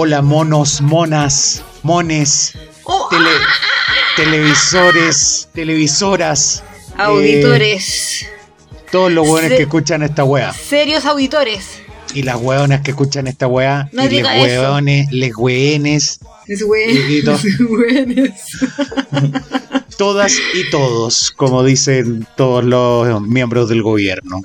Hola monos, monas, mones, Oh, tele- televisores, televisoras, auditores. todos los hueones que escuchan esta wea. Serios auditores. Y las hueonas que escuchan esta wea. No y les eso. hueones, les hueones, Es Y to- buenos. todas y todos, como dicen todos los miembros del gobierno.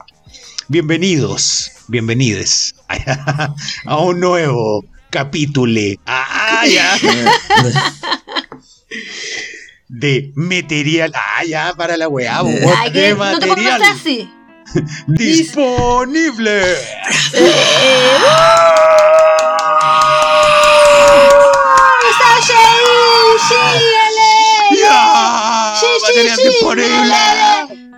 Bienvenidos, bienvenides a un nuevo capítulo ah, ya, de material. Ah, ya, para la weá, Ay, de que no te material así. disponible. Eh, ¡Está síguele. ¡Ya! Sí, sí, Material disponible.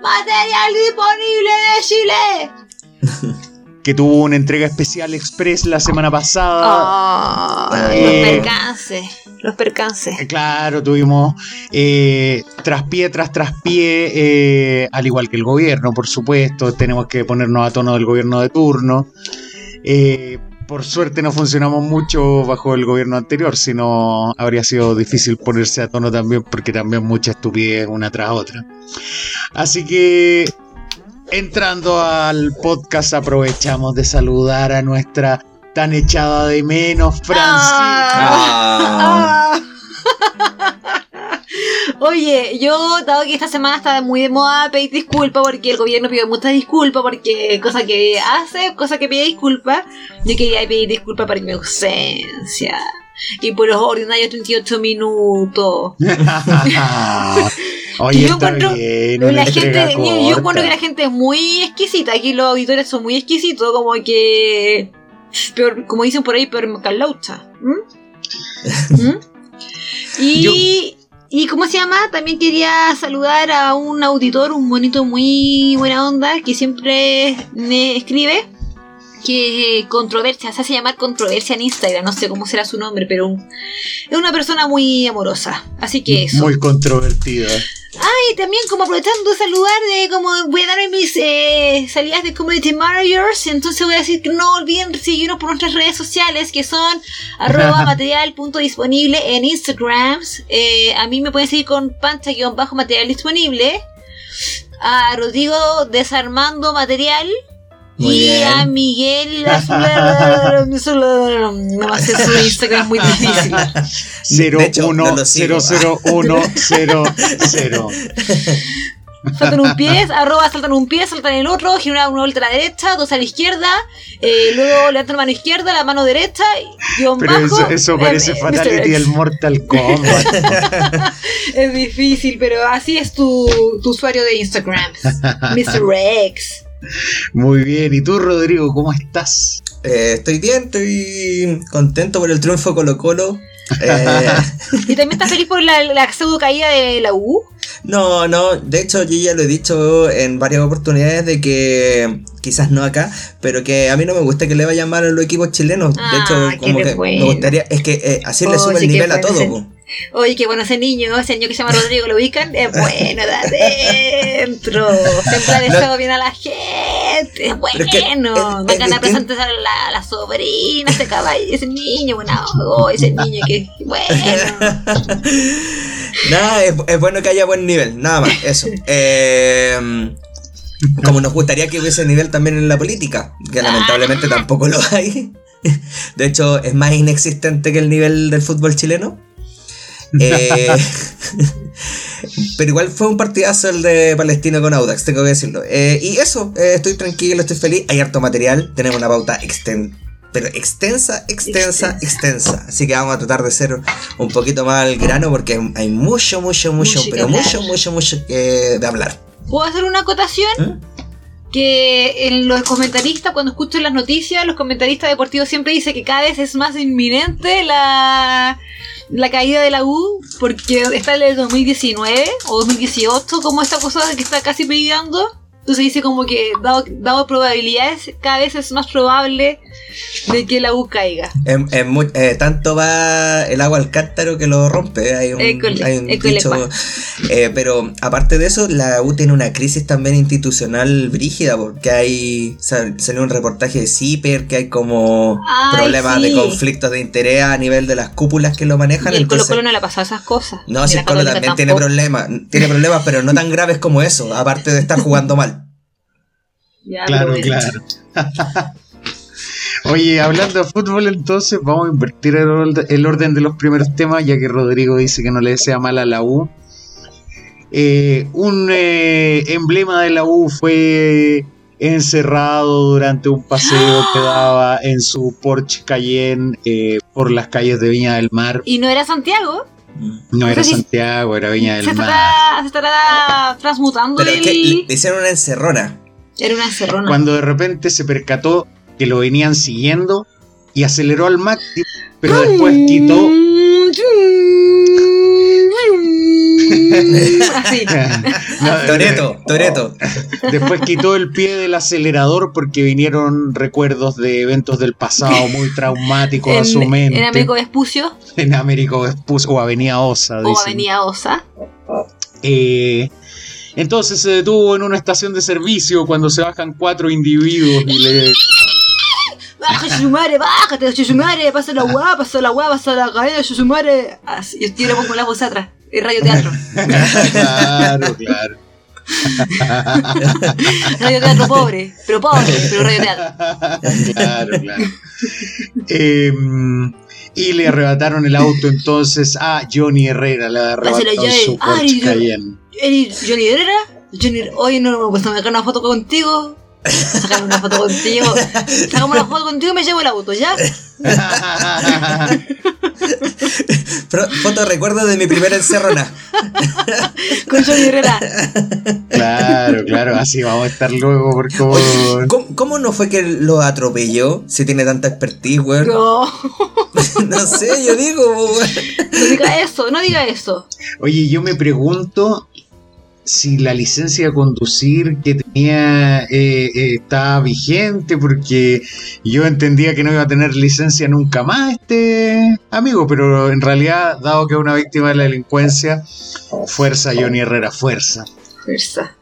Material disponible de Chile. Que tuvo una entrega especial express la semana pasada. Ah, Eh. los percances. Los percances. Eh, Claro, tuvimos eh, traspié tras traspié, eh, al igual que el gobierno, por supuesto, tenemos que ponernos a tono del gobierno de turno. Eh, por suerte no funcionamos mucho bajo el gobierno anterior, sino habría sido difícil ponerse a tono también, porque también mucha estupidez una tras otra. Así que, entrando al podcast, aprovechamos de saludar a nuestra tan echada de menos, Francisca. Ah. Ah. Oye, yo, dado que esta semana está muy de moda pedir disculpas porque el gobierno pidió muchas disculpas, porque cosa que hace, cosa que pide disculpas, yo quería pedir disculpas por mi ausencia. Y por los ordinarios 38 minutos. Oye, Que yo encuentro- bien, la gente, yo, yo encuentro que la gente es muy exquisita. Aquí los auditores son muy exquisitos, como que. peor- como dicen por ahí, peor que laucha. ¿Mm? ¿Mm? Y. Y cómo se llama, también quería saludar a un auditor, un bonito muy buena onda, que siempre me escribe. Que controversia, se hace llamar controversia en Instagram, no sé cómo será su nombre, pero un- es una persona muy amorosa. Así que eso. Muy controvertida. Y también como aprovechando de saludar de como voy a darme mis eh, salidas de Community Managers, entonces voy a decir que no olviden seguirnos por nuestras redes sociales que son arroba material.disponible en Instagram. Eh, a mí me pueden seguir con pancha-material disponible. A Rodrigo desarmando material. Muy y bien. a Miguel no más sé su Instagram muy difícil. 0 De hecho, 1 no lo sigo. 0 0 1 0 0 Saltan un pie, arroba saltan un pie, saltan el otro, giran una vuelta a la derecha, dos a la izquierda, eh, luego levantan la mano izquierda, la mano derecha, guion Pero bajo. eso, eso eh, parece eh, Fatality del. Mortal Kombat. Es difícil, pero así es tu, tu usuario de Instagram. Mr. X. Muy bien. ¿Y tú, Rodrigo, cómo estás? Eh, estoy bien, estoy contento por el triunfo Colo Colo. Eh, ¿Y también estás feliz por la, la pseudo caída de la U? no, no, de hecho yo ya lo he dicho en varias oportunidades de que quizás no acá, pero que a mí no me gusta que le vayan mal a los equipos chilenos. De Ah, hecho, como que bueno. me gustaría, es que eh, así le Oh, sube sí, el nivel a todo. Oye, qué bueno ese niño, ese niño que se llama Rodrigo, ¿lo ubican? Es bueno de adentro. Siempre ha deseado bien a la gente. Es bueno. Pero es que es- Me es ganar presentes a la, a la sobrina, ese caballo, ese niño, bueno, oh, ese niño que bueno. Nada, es, es bueno que haya buen nivel, nada más, eso. Eh, como nos gustaría que hubiese nivel también en la política, que lamentablemente tampoco lo hay. De hecho, es más inexistente que el nivel del fútbol chileno. Eh, pero igual fue un partidazo el de Palestino con Audax, tengo que decirlo. Eh, y eso, eh, estoy tranquilo, estoy feliz. Hay harto material, tenemos una pauta exten pero extensa, extensa, extensa. Así que vamos a tratar de ser un poquito más al grano porque hay mucho, mucho, mucho, Mucho pero mucho, mucho, mucho que de hablar. ¿Puedo hacer una acotación? ¿Mm? Que en los comentaristas, cuando escucho las noticias, los comentaristas deportivos siempre dicen que cada vez es más inminente la, la caída de la U, porque está en el 2019 o 2018, como esta cosa que está casi peleando. Entonces dice como que, dado, dado probabilidades, cada vez es más probable de que la U caiga. En, en mu- eh, tanto va el agua al cántaro que lo rompe. Hay un, École, hay un dicho. Eh, pero aparte de eso, la U tiene una crisis también institucional brígida, porque hay. sal- Salió un reportaje de CIPER que hay como Ay, problemas de conflictos de interés a nivel de las cúpulas que lo manejan. Y el Colo entonces- Colo no le ha pasado esas cosas. No, si el Colo también tiene problemas, tiene problemas, pero no tan graves como eso, aparte de estar jugando mal. Ya, Claro, claro. Oye, hablando de fútbol, entonces vamos a invertir el, orde- el orden de los primeros temas, ya que Rodrigo dice que no le desea mal a la U. Eh, un eh, emblema de la U fue encerrado durante un paseo que daba en su Porsche Cayenne eh, por las calles de Viña del Mar. Y no era Santiago. No era Santiago, era Viña Se del Mar. estará, se estará transmutando Pero es el... que le, le hicieron una encerrona. Era una encerrona. Cuando de repente se percató que lo venían siguiendo y aceleró al máximo, pero después quitó Así. No, Toreto, Toreto. Después quitó el pie del acelerador porque vinieron recuerdos de eventos del pasado muy traumáticos a su En, mente. en Américo Vespucio En Américo Vespucio, o Avenida Osa. o dicen. Avenida Osa. Eh, entonces se detuvo en una estación de servicio cuando se bajan cuatro individuos y le. Baja su madre, bájate, su madre, pasa la guapa, pasa la guapa, pasa la cadena, su madre. Así, yo tiro pongo la voz atrás. El radio teatro. claro, claro. Radio teatro pobre, pero pobre, pero radio teatro. claro, claro. Em, y le arrebataron el auto entonces a Johnny Herrera, le arrebataron su Porsche Ay, yo- Cayenne. ¿Eres Johnny Herrera? Johnny, oye, no, pues me sacar una foto contigo. Sacar una foto contigo. Sacamos una foto contigo y me llevo el auto, ¿ya? Foto recuerdo de mi primera encerrona. Con Johnny Herrera. claro, claro, así vamos a estar luego por como... Oye, ¿cómo, cómo no fue que lo atropelló si tiene tanta expertise, weón? No. No, sé, yo digo, weón. no diga eso, no diga eso. Oye, yo me pregunto si la licencia de conducir que tenía eh, eh, está vigente, porque yo entendía que no iba a tener licencia nunca más este amigo, pero en realidad, dado que es una víctima de la delincuencia, fuerza Johnny Herrera, fuerza. Fuerza.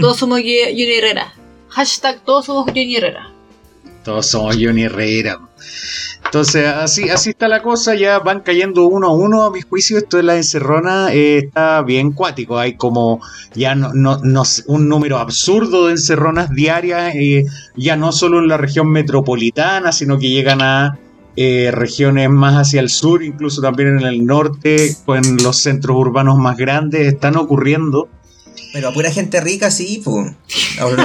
Todos somos Johnny Herrera. Hashtag todos somos Johnny Herrera. Todos somos Johnny Herrera. Entonces, así, así está la cosa, ya van cayendo uno a uno, a mi juicio, esto de la encerrona eh, está bien cuático, hay como ya no, no, no un número absurdo de encerronas diarias, eh, ya no solo en la región metropolitana, sino que llegan a eh, regiones más hacia el sur, incluso también en el norte, en los centros urbanos más grandes, están ocurriendo. Pero a pura gente rica sí, pues. Ahora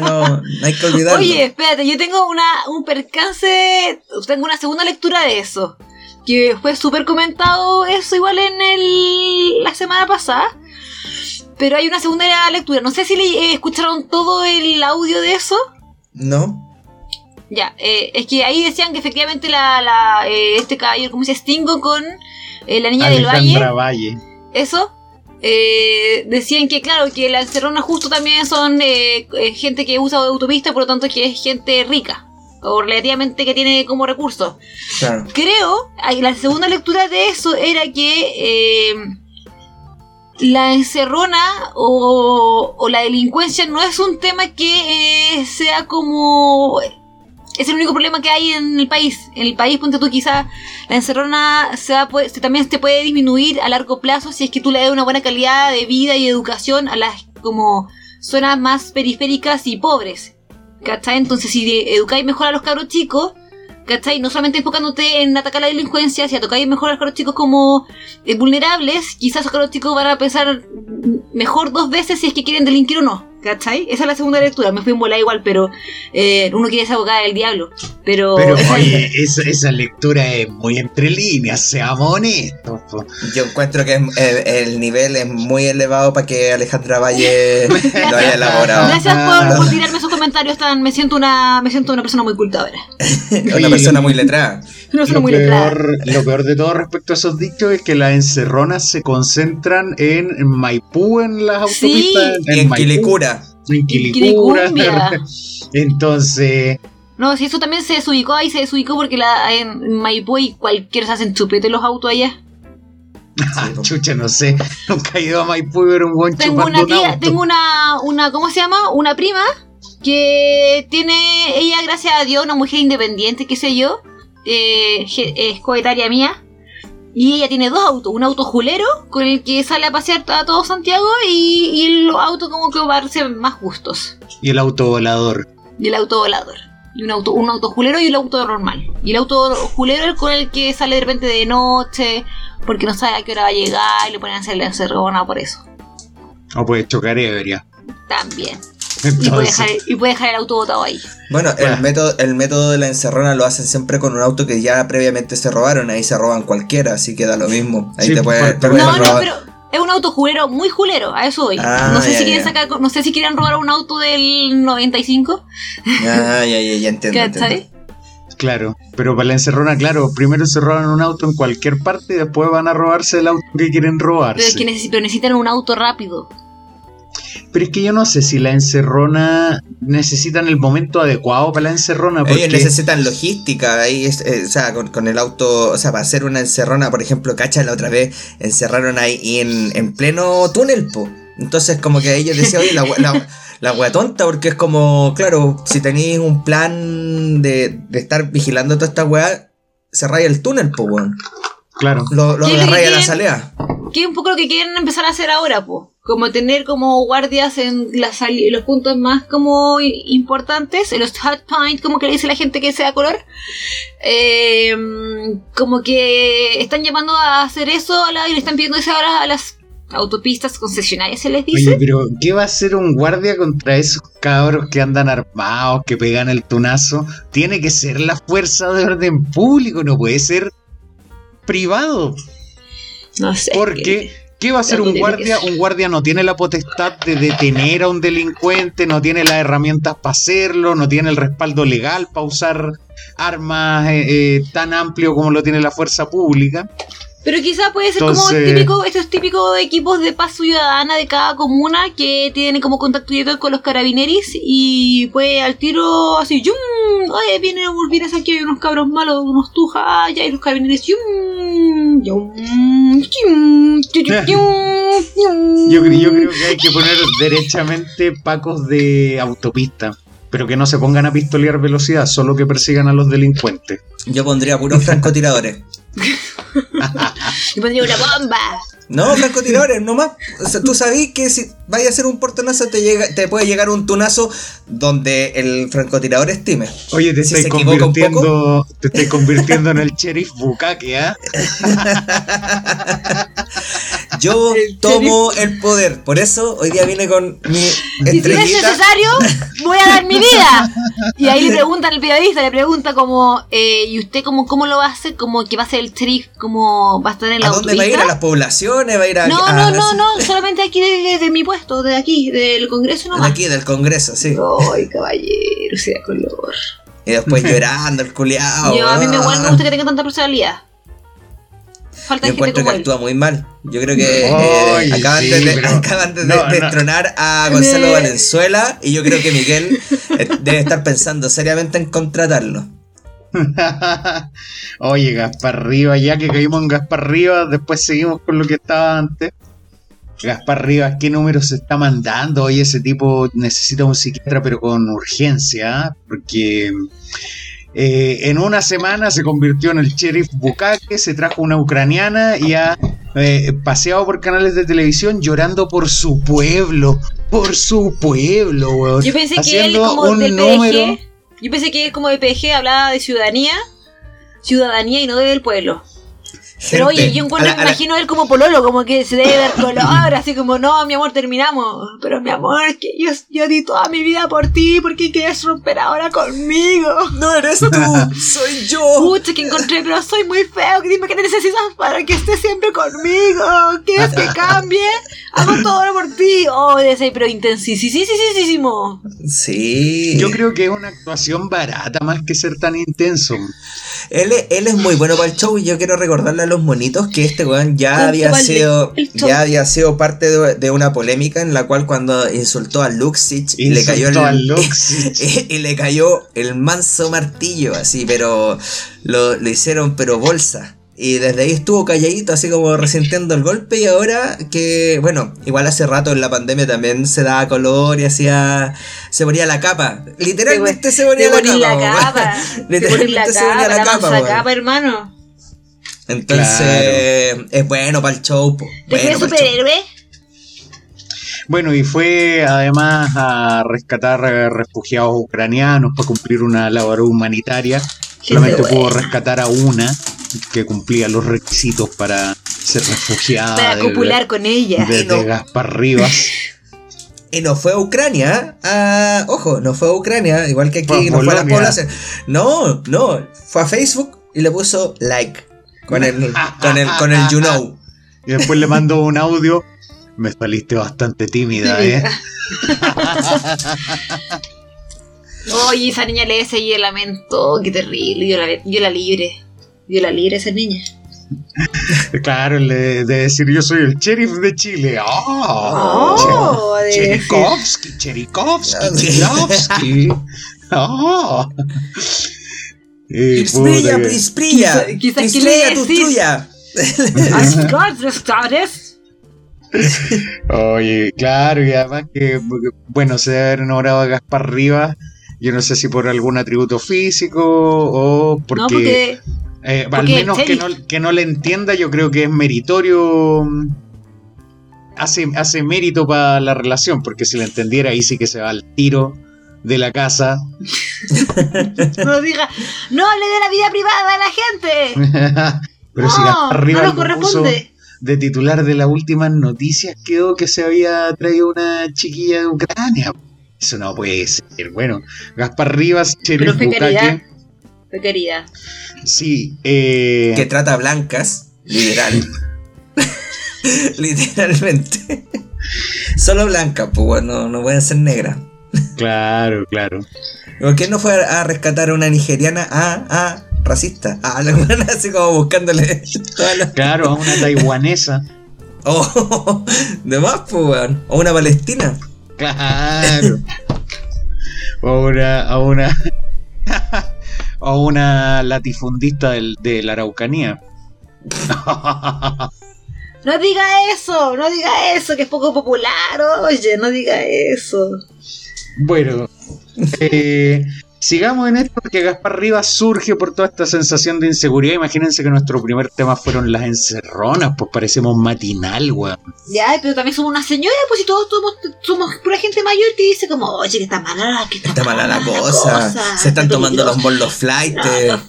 no, no hay que olvidarlo. Oye, espérate, yo tengo una, un percance, tengo una segunda lectura de eso. Que fue súper comentado eso igual en el, la semana pasada. Pero hay una segunda lectura. No sé si le, eh, escucharon todo el audio de eso. ¿No? Ya, eh, es que ahí decían que efectivamente la, la, eh, este caballero, ¿cómo se extingo con eh, la niña del valle? Valle. eso. Eh, decían que, claro, que la encerrona justo también son eh, eh, gente que usa autopista, por lo tanto que es gente rica. O relativamente que tiene como recursos. Claro. Creo, la segunda lectura de eso era que eh, la encerrona o, o la delincuencia no es un tema que sea como... Es el único problema que hay en el país. En el país, ponte tú, quizá la encerrona se va poder- se- también se puede disminuir a largo plazo si es que tú le das una buena calidad de vida y educación a las como zonas más periféricas y pobres. ¿Cachai? Entonces, si educáis mejor a los cabros chicos, ¿cachai? No solamente enfocándote en atacar la delincuencia, si atacáis mejor a los cabros chicos como eh, vulnerables, quizás esos cabros chicos van a pensar mejor dos veces si es que quieren delinquir o no. ¿Cachai? Esa es la segunda lectura. Me fui en bola igual, pero eh, uno quiere ser abogada del diablo. Pero, Pero esa- oye, esa, esa lectura es muy entre líneas, seamos honestos. po. Yo encuentro que es- el, el nivel es muy elevado para que Alejandra Valle lo haya elaborado. Gracias por, por tirarme esos comentarios tan. Me siento una, me siento una persona muy culta ahora. Una persona muy letrada. Persona Lo muy peor, lo peor de todo respecto a esos dichos es que las encerronas se concentran en Maipú, en las Sí. autopistas. Y en Quilicura. en Quilicura. Entonces. No, si eso también se desubicó ahí, se desubicó porque la, en Maipú y cualquiera se hacen chupete los autos allá. Ah, chucha, no sé. Nunca he ido a Maipú y ver un buen Tengo una tía, tengo una, una, ¿cómo se llama? Una prima que tiene, ella, gracias a Dios, una mujer independiente, qué sé yo, eh, es coetaria mía. Y ella tiene dos autos, un auto julero con el que sale a pasear a todo Santiago y, y el auto como que va a ser más justos. Y el auto volador. Y el auto volador. Y un auto, un auto julero y un auto normal. Y el auto julero es con el que sale de repente de noche, porque no sabe a qué hora va a llegar y le ponen a hacer la encerrona por eso. O puede chocar ebria. También. Y puede, dejar, y puede, dejar, el auto botado ahí. Bueno, el método, el método de la encerrona lo hacen siempre con un auto que ya previamente se robaron. Ahí se roban cualquiera, así que da lo mismo. Ahí te puede, te no, no, pero es un auto julero, muy julero, a eso voy. Ah, no sé si quieren sacar, no sé si quieren robar un auto del 95. Ah, ya, ya, ya entiendo. entiendo. Claro, pero para la encerrona, claro, primero se roban un auto en cualquier parte y después van a robarse el auto que quieren robarse. Pero es que pero necesitan un auto rápido. Pero es que yo no sé si la encerrona necesitan el momento adecuado para la encerrona. Porque... Ellos necesitan logística, ahí eh, o sea, con, el auto, o sea, para hacer una encerrona, por ejemplo, cacha la otra vez, encerraron ahí en, en pleno túnel, po. Entonces como que ellos decían, oye, la, la, la wea tonta, porque es como, claro, si tenéis un plan de, de estar vigilando toda esta wea, cerráis el túnel, po, weón. Claro. Lo, lo agarráis a la salida. Que es un poco lo que quieren empezar a hacer ahora, po como tener como guardias en los puntos más como importantes, en los hot points, como que le dice la gente que sea color, eh, como que están llamando a hacer eso y le están pidiendo eso ahora a las autopistas concesionarias, se les dice. Oye, pero ¿qué va a hacer un guardia contra esos cabros que andan armados, que pegan el tunazo? Tiene que ser la fuerza de orden público, no puede ser privado. No sé. Porque... ¿Qué va a hacer un guardia? Un guardia no tiene la potestad de detener a un delincuente, no tiene las herramientas para hacerlo, no tiene el respaldo legal para usar armas eh, eh, tan amplio como lo tiene la fuerza pública. Pero quizá puede ser como típico, estos típicos equipos de paz ciudadana de cada comuna que tienen como contacto directo con los carabineros y pues al tiro así, ¡yum! Oye, vienen, vienes aquí, hay unos cabros malos, unos tujas, ah, ya hay los carabineros, ¡yum! ¡yum! ¡yum! Yo, yo creo que hay que poner derechamente pacos de autopista pero que no se pongan a pistolear velocidad, solo que persigan a los delincuentes. Yo pondría puros francotiradores. y pondría una bomba. No, francotiradores, nomás. O sea, tú sabes que si vaya a hacer un portonazo te, llega, te puede llegar un tunazo donde el francotirador estime. Oye, te estoy convirtiendo, te estoy convirtiendo en el sheriff Bukake, ¿ah? Yo tomo el poder, por eso hoy día vine con mi Si es necesario, voy a dar mi vida. Y ahí le preguntan al periodista, le pregunta como, eh, ¿y usted cómo, cómo lo va a hacer? Como que va a ser el sheriff, como va a estar en la ¿A dónde va a ir? ¿A las poblaciones? ¿Va a ir a.? No, no, no, no, solamente aquí de, mi puesto, de aquí, del Congreso nomás. De aquí, del Congreso, sí. Ay, caballero, sea color. Y después llorando, el culiao. Yo, a mí me, igual me gusta que tenga tanta personalidad. Falta Yo encuentro que actúa muy mal. Yo creo que eh, acaban, de, destronar a Gonzalo Valenzuela y yo creo que Miguel eh, debe estar pensando seriamente en contratarlo. Oye, Gaspar Rivas, ya que caímos en Gaspar Rivas, después seguimos con lo que estaba antes. Gaspar Rivas, ¿qué número se está mandando? Oye, ese tipo necesita un psiquiatra, pero con urgencia, ¿ah? porque eh, en una semana se convirtió en el sheriff Bukake, se trajo una ucraniana y ha eh, paseado por canales de televisión llorando por su pueblo, por su pueblo, weón. Yo pensé que él como del PDG, yo pensé que él como de PDG hablaba de ciudadanía, ciudadanía y no del pueblo. Pero oye, yo encuentro, me imagino él como pololo, como que se debe ver color, así como, no, mi amor, terminamos. Pero mi amor, que yo, yo di toda mi vida por ti, ¿por qué quieres romper ahora conmigo? No eres tú, soy yo. Pucha, que encontré, pero soy muy feo, dime que necesitas para que estés siempre conmigo. ¿Quieres que cambie? Hago todo por ti. Oh, ese, pero intensísimo. Sí. Yo creo que es una actuación barata más que ser tan intenso. Él, él es muy bueno para el show y yo quiero recordarle a los monitos que este weón ya Con había sido ya había sido parte de, de una polémica en la cual cuando insultó a Luxich y le Insultó cayó el a Luxich. y, le cayó el manso martillo así, pero lo, lo hicieron pero bolsa. Y desde ahí estuvo calladito, así como resintiendo el golpe. Y ahora que, bueno, igual hace rato en la pandemia también se daba color y hacía. Se ponía la capa. Literalmente se ponía la capa. Literalmente se ponía la capa, hermano. Entonces, es bueno para el show. po. ¿Te crees Bueno superhéroe? Bueno, y fue además a rescatar refugiados ucranianos para cumplir una labor humanitaria. Solamente bueno. pudo rescatar a una que cumplía los requisitos para ser refugiada Para de- copular con ella. de, Y no. de Gaspar Rivas. Y no fue a Ucrania. ah, ojo, no fue a Ucrania. Igual que Fue aquí a no fue a las poblaciones. No, no. Fue a Facebook y le puso like. Con el, con el, con el you know. Y después le mandó un audio. Me saliste bastante tímida, ¿eh? Oye, esa niña le seguí el lamento. Qué terrible. Yo la, yo la libre. Yo la libre a esa niña. Claro, le, de decir yo soy el sheriff de Chile. ¡Oh! Oh, de. Cherikovsky, Cherikovsky, Ah. Cherikovsky. ¡Oh! Y Isprilla, puta que- Isprilla. Quizá- quizá Isprilla quiere tu decir- tuya. Asgard, ¿sabes? Oye, claro, y además que, bueno, se debe haber enamorado a Gaspar Rivas. Yo no sé si por algún atributo físico o porque, No, porque. eh, al menos que no, que no le entienda, yo creo que es meritorio. mm, Hace, hace mérito para la relación, porque si le entendiera, ahí sí que se va al tiro de la casa. No diga. No hable de la vida privada de la gente. Pero si Gaspar no nos corresponde. de titular de las últimas noticias, quedó que se había traído una chiquilla de Ucrania. Eso no puede ser. Bueno, Gaspar Rivas. Bukake. Fue querida. Sí, eh, Que trata blancas. Literal. Literalmente. Solo blancas, pues bueno, no pueden ser negras. Claro, claro. ¿Por qué no fue a a rescatar a una nigeriana? Ah, ah, racista. Ah, la buena así como buscándole todas las. Claro, a una taiwanesa. Oh, de más, pues, weón. O una palestina. Claro. O a una. A una, a una latifundista del- de la Araucanía. No diga eso, no diga eso, que es poco popular. Oye, no diga eso. Bueno, eh, sigamos en esto porque Gaspar Rivas surge por toda esta sensación de inseguridad. Imagínense que nuestro primer tema fueron las encerronas, pues parecemos matinal, weón. Ya, pero también somos una señora, pues si todos somos, somos pura gente mayor que dice como, oye, que está mala, que está, Está mala la cosa. Se están está tomando los mollos flight. No, los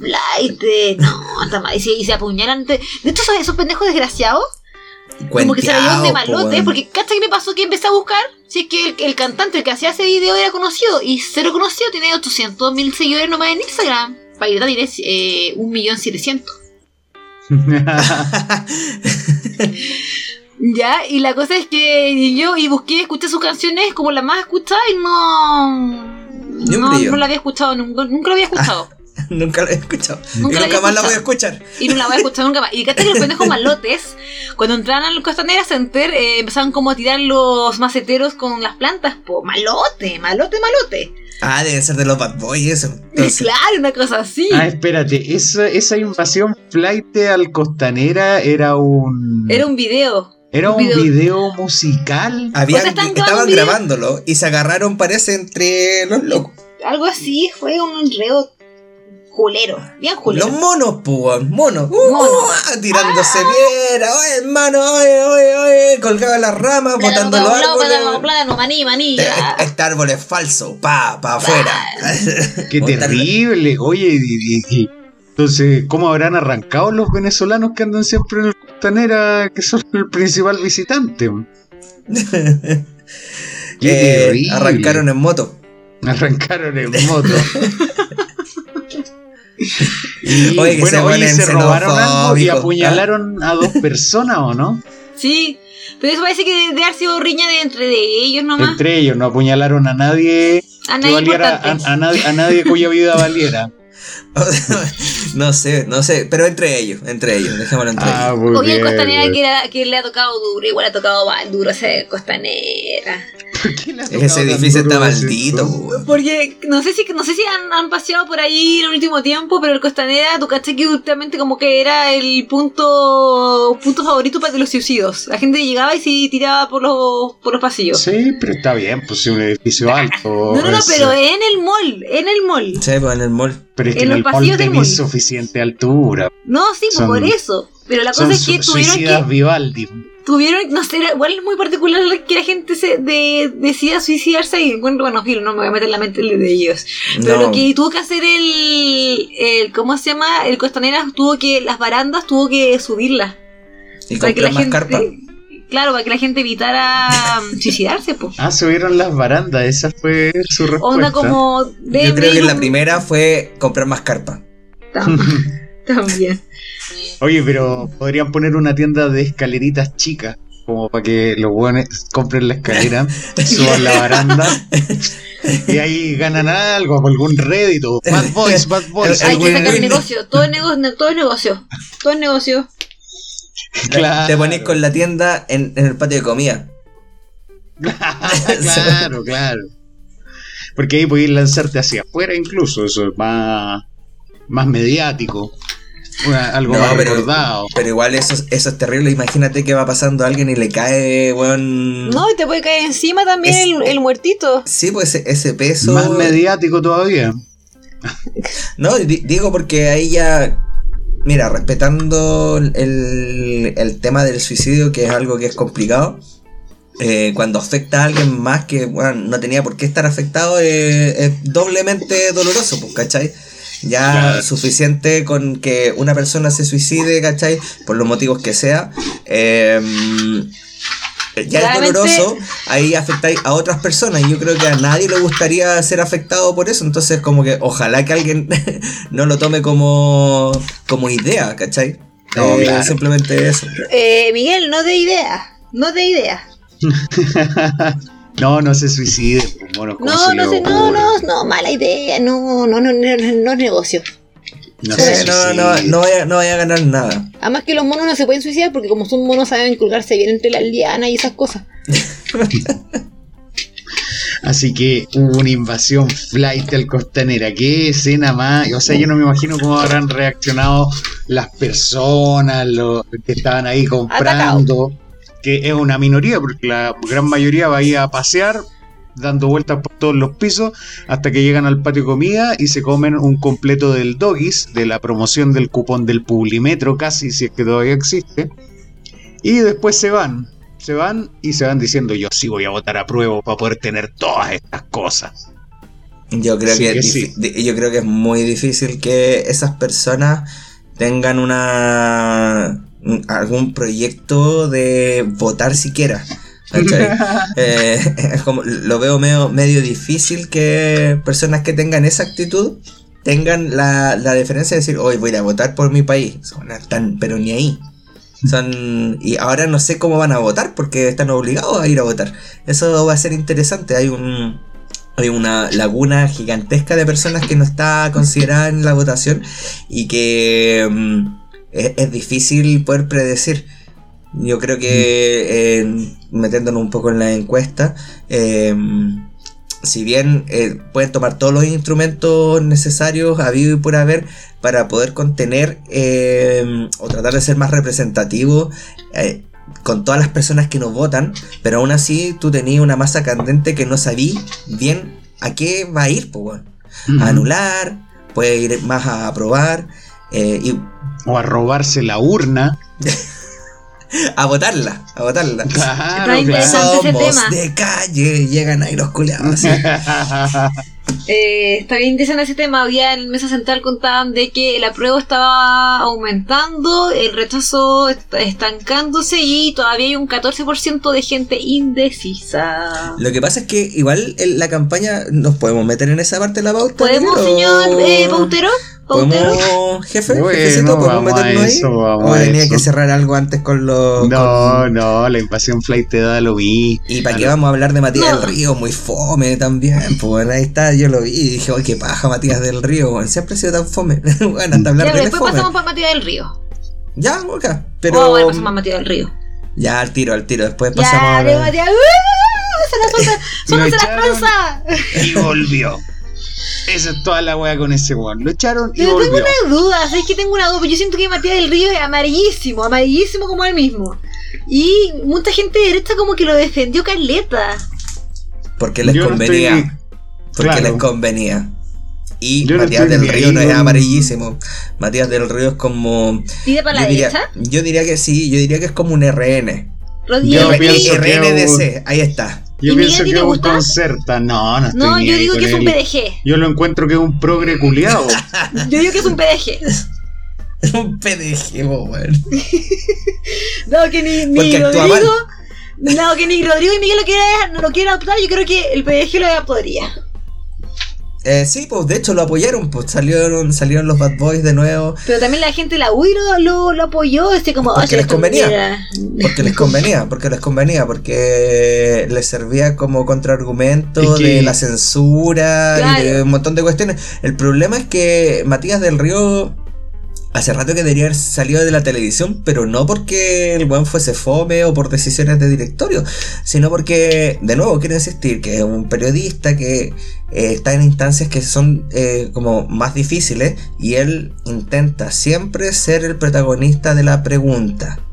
no, está mal. Y se, y se apuñalan. De estos esos pendejos desgraciados, como que se la llevan de malote, porque ¿cacha que me pasó que empecé a buscar? Si es que el, el cantante, el que hacía ese video era conocido, y cero conocido, tiene 800 mil seguidores nomás en Instagram. Paileta tiene eh, 1.700.000. Ya, y la cosa es que yo y busqué, escuché sus canciones como la más escuchada y no. No, no la había escuchado, nunca, nunca la había escuchado. nunca lo he escuchado. Nunca y la nunca más la voy a escuchar. Y no la voy a escuchar nunca más. Y fíjate que los pendejos malotes, cuando entraban al Costanera Center, eh, empezaban como a tirar los maceteros con las plantas. Po. Malote, malote, malote. Ah, debe ser de los Bad Boys eso. Entonces, Claro, una cosa así. ah, espérate, esa, esa invasión flight al costanera era un. Era un video. era un video. video musical. habían- estaban grabándolo y se agarraron, parece, entre los locos. Algo así, fue un enredo culero. Bien culero. Los monos, pues, monos. Uh, Monos. uh, tirándose piedra. Oye, hermano, oye, oye, oye. Colgaba las ramas, Plátano, botando los árboles. plátano, maní, maní. Este, ya. este árbol es falso, pa, pa afuera. Qué terrible. Oye, y- y- y- entonces, ¿cómo habrán arrancado los venezolanos que andan siempre en el costanera, que son el principal visitante? Qué Eh, terrible. arrancaron en moto. Arrancaron en moto. Y, Oye, que bueno, se oye, se robaron algo y apuñalaron a dos personas, ¿o no? Sí, pero eso parece que debe haber sido riña de entre de ellos nomás. Entre ellos, no apuñalaron a nadie a nadie valiera, a, nadie, a nadie cuya vida valiera. no sé, no sé, pero entre ellos, entre ellos, dejémoslo entre Ah, ellos. Oye, Costanera que, era- que le ha tocado duro, igual ha tocado duro ese Costanera. ¿Por qué le ha Es que tocado ese edificio está maldito, weón. Porque no sé si no sé si han, han paseado por ahí en el último tiempo, pero el Costanera, tú caché que últimamente como que era el punto punto favorito para de los suicidios. La gente llegaba y se tiraba por los por los pasillos. Sí, pero está bien, pues es un edificio alto. No, no, no, pero en el mall, en el mall. Sí, pues en el mall. pero es que en en, los el mall mall. suficiente altura. No, sí, pues Son- por eso. Pero la cosa es que tuvieron que Vivaldi. Tuvieron, no sé, era- igual es muy particular que la gente se de, decida suicidarse y bueno, bueno, no me voy a meter en la mente de ellos. Pero No. lo que tuvo que hacer el, el ¿cómo se llama? El Costanera tuvo que, las barandas tuvo que subirlas. Y Para que la más gente, carpa. claro, para que la gente evitara um, suicidarse, pues. Ah, subieron las barandas, esa fue su respuesta. Onda como de Yo creo que la primera fue comprar más carpa. Tam- También. Oye, pero podrían poner una tienda de escaleritas chicas, como para que los buenos compren la escalera, suban la baranda y ahí ganan algo, algún rédito. Bad boys, bad boys. Hay que sacar negocio, todo es negocio, todo es negocio, todo es negocio. Claro. Te ponés con la tienda en, en el patio de comida. claro, claro. Porque ahí podéis lanzarte hacia afuera incluso, eso es más, más mediático. Una- algo No, más pero- recordado. Pero igual eso, es- eso es terrible. Imagínate que va pasando a alguien y le cae, weón. No, y te puede caer encima también Es- el, el muertito. Sí, pues ese, ese peso. Más mediático todavía. No, di- digo porque ahí ya. Mira, respetando el, el tema del suicidio, que es algo que es complicado, eh, cuando afecta a alguien más que bueno, no tenía por qué estar afectado, eh, es doblemente doloroso, pues, ¿cachai? Ya suficiente con que una persona se suicide, ¿cachai? Por los motivos que sea. eh, ya Claramente- es doloroso, ahí afectáis a otras personas y yo creo que a nadie le gustaría ser afectado por eso, entonces como que ojalá que alguien no lo tome como, como idea, ¿cachai? No, Eh, claro. Simplemente eso. Eh, Miguel, no de idea, no de idea. no, no se suicide, pues, monos, ¿cómo No, se no no, no, no, mala idea, no, no, no, no, no es negocio. No Sí, se no, no, no, vaya, no vaya a ganar nada. Además que los monos no se pueden suicidar porque como son monos saben colgarse bien entre las lianas y esas cosas. Así que hubo una invasión flight al Costanera. Qué escena más. O sea, yo no me imagino cómo habrán reaccionado las personas los que estaban ahí comprando. Que es una minoría, porque la gran mayoría va ahí a pasear, dando vueltas por todos los pisos, hasta que llegan al patio de comida y se comen un completo del Doggies, de la promoción del cupón del Publimetro, casi, si es que todavía existe. Y después se van. Se van y se van diciendo yo sí voy a votar a prueba para poder tener todas estas cosas. Yo creo, que, sí. yo creo que es muy difícil que esas personas tengan una un- algún proyecto de votar siquiera. Eh, es como, lo veo medio, medio difícil que personas que tengan esa actitud tengan la, la diferencia de decir, hoy voy a votar por mi país. Son tan, pero ni ahí. Son, y ahora no sé cómo van a votar porque están obligados a ir a votar. Eso va a ser interesante. Hay un, hay una laguna gigantesca de personas que no está considerada en la votación y que mm, es, es difícil poder predecir. Yo creo que eh, metiéndonos un poco en la encuesta, eh, si bien eh, pueden tomar todos los instrumentos necesarios, habido y por haber, para poder contener eh, o tratar de ser más representativo eh, con todas las personas que nos votan, pero aún así tú tenías una masa candente que no sabí bien a qué va a ir, pues, weón. a anular, puede ir más a aprobar eh, y O a robarse la urna. a votarla, a votarla. Claro, Somos de calle, llegan ahí los culiados. así. Eh, está bien interesante ese tema. Había en Mesa Central contaban de que el apruebo estaba aumentando, el rechazo est- estancándose y todavía hay un 14% de gente indecisa. Lo que pasa es que igual en la campaña nos podemos meter en esa parte de la pauta. ¿Podemos, señor eh, Pautero? ¿Podemos, jefe? jefecito, ¿podemos meternos ahí? ¿O tenía que cerrar algo antes con los. No, no, la invasión flight te da lo vi. ¿Y para qué vamos a hablar de Matías del Río? Muy fome también. Pues bueno, ahí está, yo lo vi y dije, oye, qué paja Matías del Río. Bueno, siempre ha sido tan fome. bueno, hasta hablar ya, de después pasamos por Matías del Río. Ya, ok. Pero. Oh, bueno, pasamos a Matías del Río. Ya, al tiro, al tiro. Después pasamos ya, a. Matías. ¡Uh! ¡Se la suelta! la panza! Y volvió. Esa es toda la wea con ese weón. Lo echaron y Pero tengo una duda, ¿sabes que tengo una duda? Yo siento que Matías del Río es amarillísimo, amarillísimo como él mismo. Y mucha gente de derecha como que lo defendió Carleta. Porque les convenía. Porque les convenía. Y Matías del Río no es amarillísimo. Matías del Río es como. ¿Pide para la derecha? Yo diría que sí, yo diría que es como un RN. Yo RNDC, ahí está. Yo pienso que es un concerta. No, no estoy No, yo digo que es un PDG. Yo lo encuentro que es un progre culiado. yo digo que es un PDG. un PDG, weón. no, que ni, ni Rodrigo. No, que ni Rodrigo y Miguel lo quieren, no lo quieren adoptar. Yo creo que el PDG lo podría. Eh, sí, pues de hecho lo apoyaron, pues salieron, salieron los Bad Boys de nuevo. Pero también la gente la UI lo, lo, apoyó, este como porque les convenía. Porque les convenía, porque les convenía, porque les servía como contraargumento de la censura y de un montón de cuestiones. El problema es que Matías del Río hace rato que debería haber salido de la televisión, pero no porque el buen fuese fome o por decisiones de directorio, sino porque, de nuevo, quiero insistir que es un periodista que eh, está en instancias que son eh, como más difíciles y él intenta siempre ser el protagonista de la pregunta.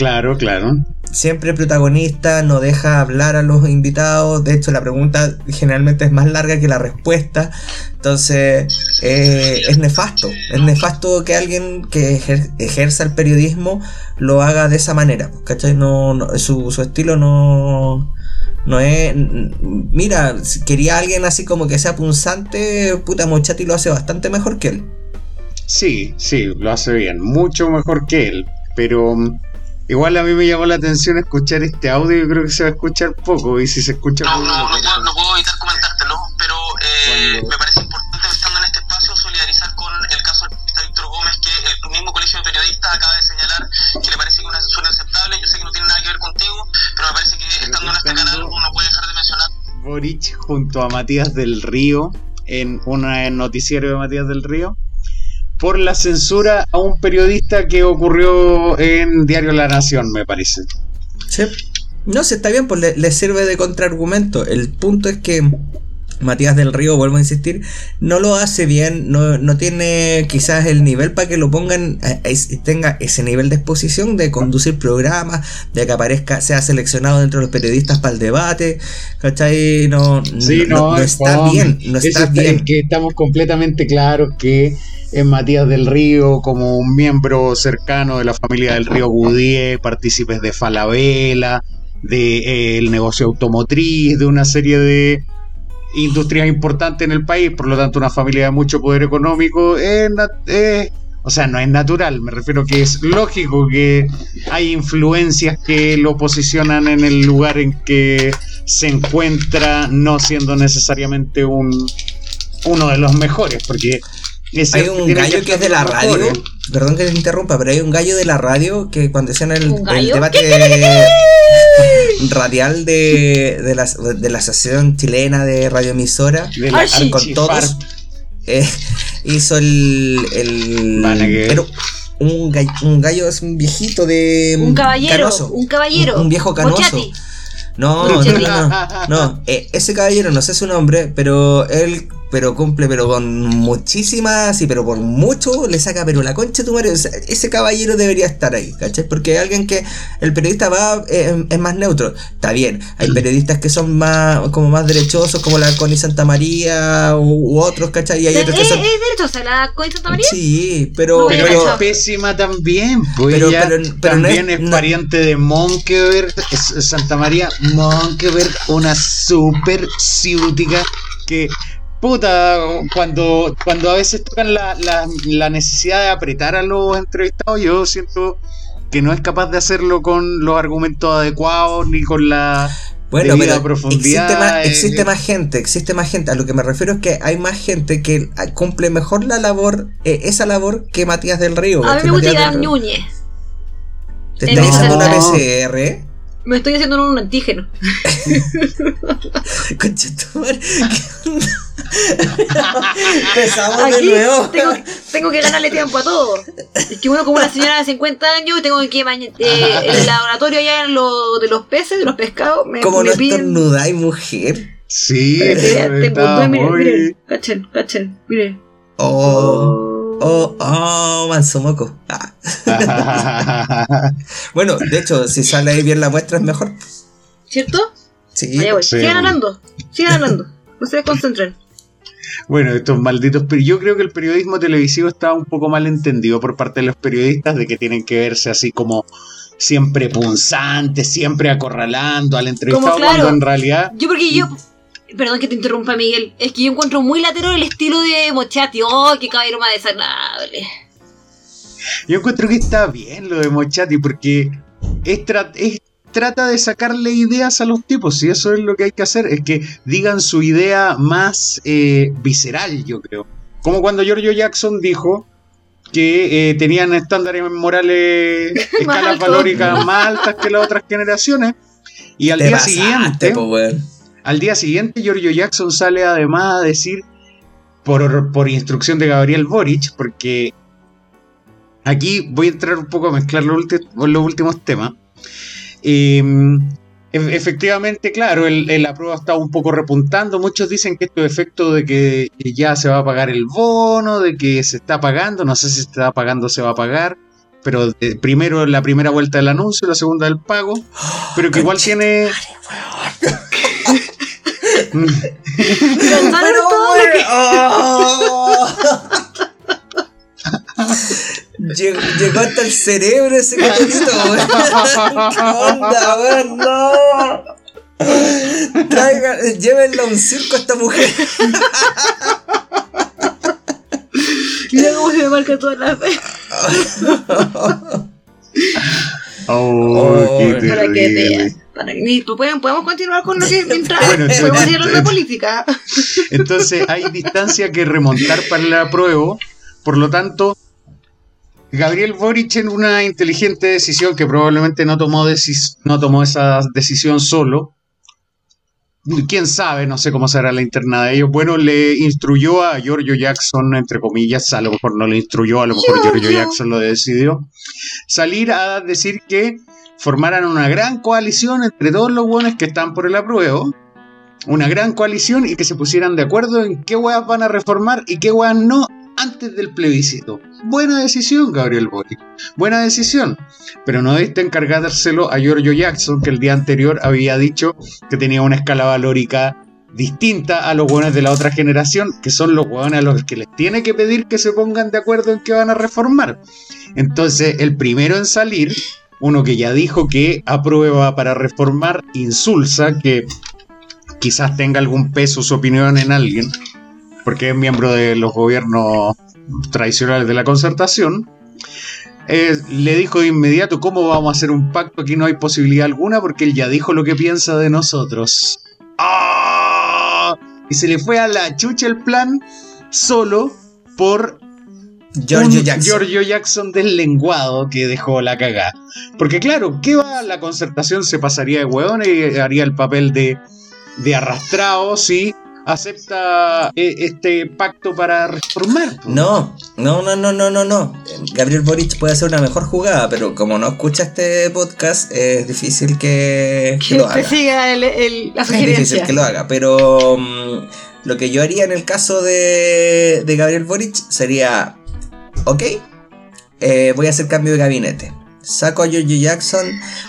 Claro, claro. Siempre protagonista, no deja hablar a los invitados. De hecho, la pregunta generalmente es más larga que la respuesta. Entonces, eh, es nefasto. Es nefasto que alguien que ejerza el periodismo lo haga de esa manera. ¿Cachai? No, su, su estilo no, no es. Mira, si quería alguien así como que sea punzante, puta Mochati lo hace bastante mejor que él. Sí, sí, lo hace bien. Mucho mejor que él. Pero Igual a mí me llamó la atención escuchar este audio, yo creo que se va a escuchar poco, y si se escucha no, No, no, no, puedo evitar comentártelo, pero eh, me parece importante, estando en este espacio, solidarizar con el caso del periodista Víctor Gómez, que el mismo colegio de periodistas acaba de señalar que le parece que una censura inaceptable. Yo sé que no tiene nada que ver contigo, pero me parece que estando en este canal uno puede dejar de mencionar. Boric junto a Matías del Río, en una noticiero de Matías del Río, por la censura a un periodista que ocurrió en Diario La Nación, me parece. Sí. No sé, está bien, pues le, sirve de contraargumento. El punto es que Matías del Río, vuelvo a insistir, no lo hace bien, no, no tiene quizás el nivel para que lo pongan, eh, tenga ese nivel de exposición de conducir programas, de que aparezca, sea seleccionado dentro de los periodistas para el debate, ¿cachai? No, no, está bien, no está, bien. que estamos completamente claros que en Matías del Río como un miembro cercano de la familia del Río Gudie, partícipes de Falabella, del de, eh, negocio automotriz, de una serie de industrias importantes en el país, por lo tanto una familia de mucho poder económico, o sea, no es natural, me refiero que es lógico que hay influencias que lo posicionan en el lugar en que se encuentra, no siendo necesariamente un uno de los mejores, porque hay un gallo que es de la radio. Perdón que te interrumpa, pero hay un gallo de la radio que cuando hacían el, debate radial de, de, la, de la Asociación Chilena de Radioemisora, con todos, eh, hizo el. el un, gallo, un gallo es un viejito de. Un caballero. Un caballero. Un, viejo canoso. No, no, no, no, eh, ese caballero, no sé su nombre, pero él pero cumple, pero con muchísimas, y pero por mucho le saca, pero la concha de tu madre, ese caballero debería estar ahí, ¿cachai? Porque hay alguien que el periodista va, eh, es más neutro, está bien, hay periodistas que son más, como más derechosos, como la Connie Santa María u, otros, ¿cachai? Y hay otros que son... ¿Es derechosa la Connie Santa María? Sí, pero... pero, es pésima también, pues pero, también es, pariente de Monkeberg, Santa María Monkeberg, una super ciútica que puta, cuando, cuando a veces tocan la, la, necesidad de apretar a los entrevistados, yo siento que no es capaz de hacerlo con los argumentos adecuados ni con la Bueno, pero profundidad. existe, más, eh, gente, existe más gente. A lo que me refiero es que hay más gente que cumple mejor la labor, eh, esa labor que Matías del Río. A mí me gusta Iván. Núñez. ¿Te No. estás haciendo una PCR? Me estoy haciendo un antígeno. Concha tu madre, ¿qué onda? Empezamos de Aquí nuevo. tengo, tengo que ganarle tiempo a todo. Es que uno como una señora de 50 años tengo que maña- eh, en el laboratorio allá en lo, de los peces, de los pescados, me, Como me no estornudáis, mujer. Sí, Pero ya tengo- estaba miren, muy- miren, cachen, cachen, miren. Oh, oh, oh, manso moco. Ah. Bueno, de hecho, si sale ahí bien la muestra es mejor. ¿Cierto? Sí. Voy. Sí. Sigan hablando, sigan hablando. Ustedes concentren. Bueno, estos malditos. Pero yo creo que el periodismo televisivo está un poco mal entendido por parte de los periodistas de que tienen que verse así como siempre punzantes, siempre acorralando al entrevistado, Como, claro. cuando en realidad. Yo porque yo... Perdón que te interrumpa, Miguel. Es que yo encuentro muy latero el estilo de Mochati. Oh, qué caballero más desagradable. Yo encuentro que está bien lo de Mochati porque es, tra- es- trata de sacarle ideas a los tipos y eso es lo que hay que hacer, es que digan su idea más eh, visceral, yo creo. Como cuando Giorgio Jackson dijo que eh, tenían estándares morales, escalas valóricas más altas que las otras generaciones. Y al Te día pasaste, siguiente. Al día siguiente, Giorgio Jackson sale además a decir, por, por instrucción de Gabriel Boric, porque aquí voy a entrar un poco a mezclar los, los últimos temas. Eh, e- efectivamente, claro, el, el apruebo está un poco repuntando. Muchos dicen que esto es efecto de que ya se va a pagar el bono, de que se está pagando. No sé si se está pagando o se va a pagar. Pero eh, primero la primera vuelta del anuncio, la segunda del pago. Pero que igual tiene. ¿Pensaron en todo lo que- Oh. Llegó, llegó hasta el cerebro ese catorito, weón. ¿Qué onda, weón? No. Traigan, llévenla a un circo a esta mujer. Mira cómo se me marca toda la fe. Oh, qué Oh, Para que terrible. Que, ni- ¿pueden- podemos continuar con lo que mientras Bueno, entonces- podemos ir a la política. Entonces hay distancia que remontar para el apruebo. Por lo tanto, Gabriel Boric en una inteligente decisión que probablemente no tomó, no tomó esa decisión solo. Quién sabe, no sé cómo será la interna de ellos. Bueno, le instruyó a Giorgio Jackson, entre comillas, a lo mejor no le instruyó, a lo mejor Giorgio Giorgio. Jackson lo decidió, salir a decir que formaran una gran coalición entre todos los buenos que están por el apruebo una gran coalición y que se pusieran de acuerdo en qué weas van a reformar y qué weas no antes del plebiscito. Buena decisión, Gabriel Boric. Buena decisión. Pero no debiste encargárselo a Giorgio Jackson, que el día anterior había dicho que tenía una escala valórica distinta a los hueones de la otra generación, que son los hueones a los que les tiene que pedir que se pongan de acuerdo en qué van a reformar. Entonces, el primero en salir, uno que ya dijo que aprueba para reformar, insulsa, que quizás tenga algún peso su opinión en alguien, porque es miembro de los gobiernos tradicionales de la concertación, eh, le dijo de inmediato, ¿cómo vamos a hacer un pacto? Aquí no hay posibilidad alguna porque él ya dijo lo que piensa de nosotros. ¡Ah! Y se le fue a la chucha el plan solo por Giorgio Jackson. Giorgio Jackson deslenguado que dejó la cagada. Porque claro, ¿qué va? La concertación se pasaría de hueón y haría el papel de, de arrastrado si acepta eh, este pacto para reformar. No, no, no, no, no, no, no. Gabriel Boric puede hacer una mejor jugada, pero como no escucha este podcast, es difícil que, que Que lo haga. siga el- el- la Es difícil que lo haga, pero mm, lo que yo haría en el caso de, de Gabriel Boric sería, ok, eh, voy a hacer cambio de gabinete. Saco a Giorgio Jackson,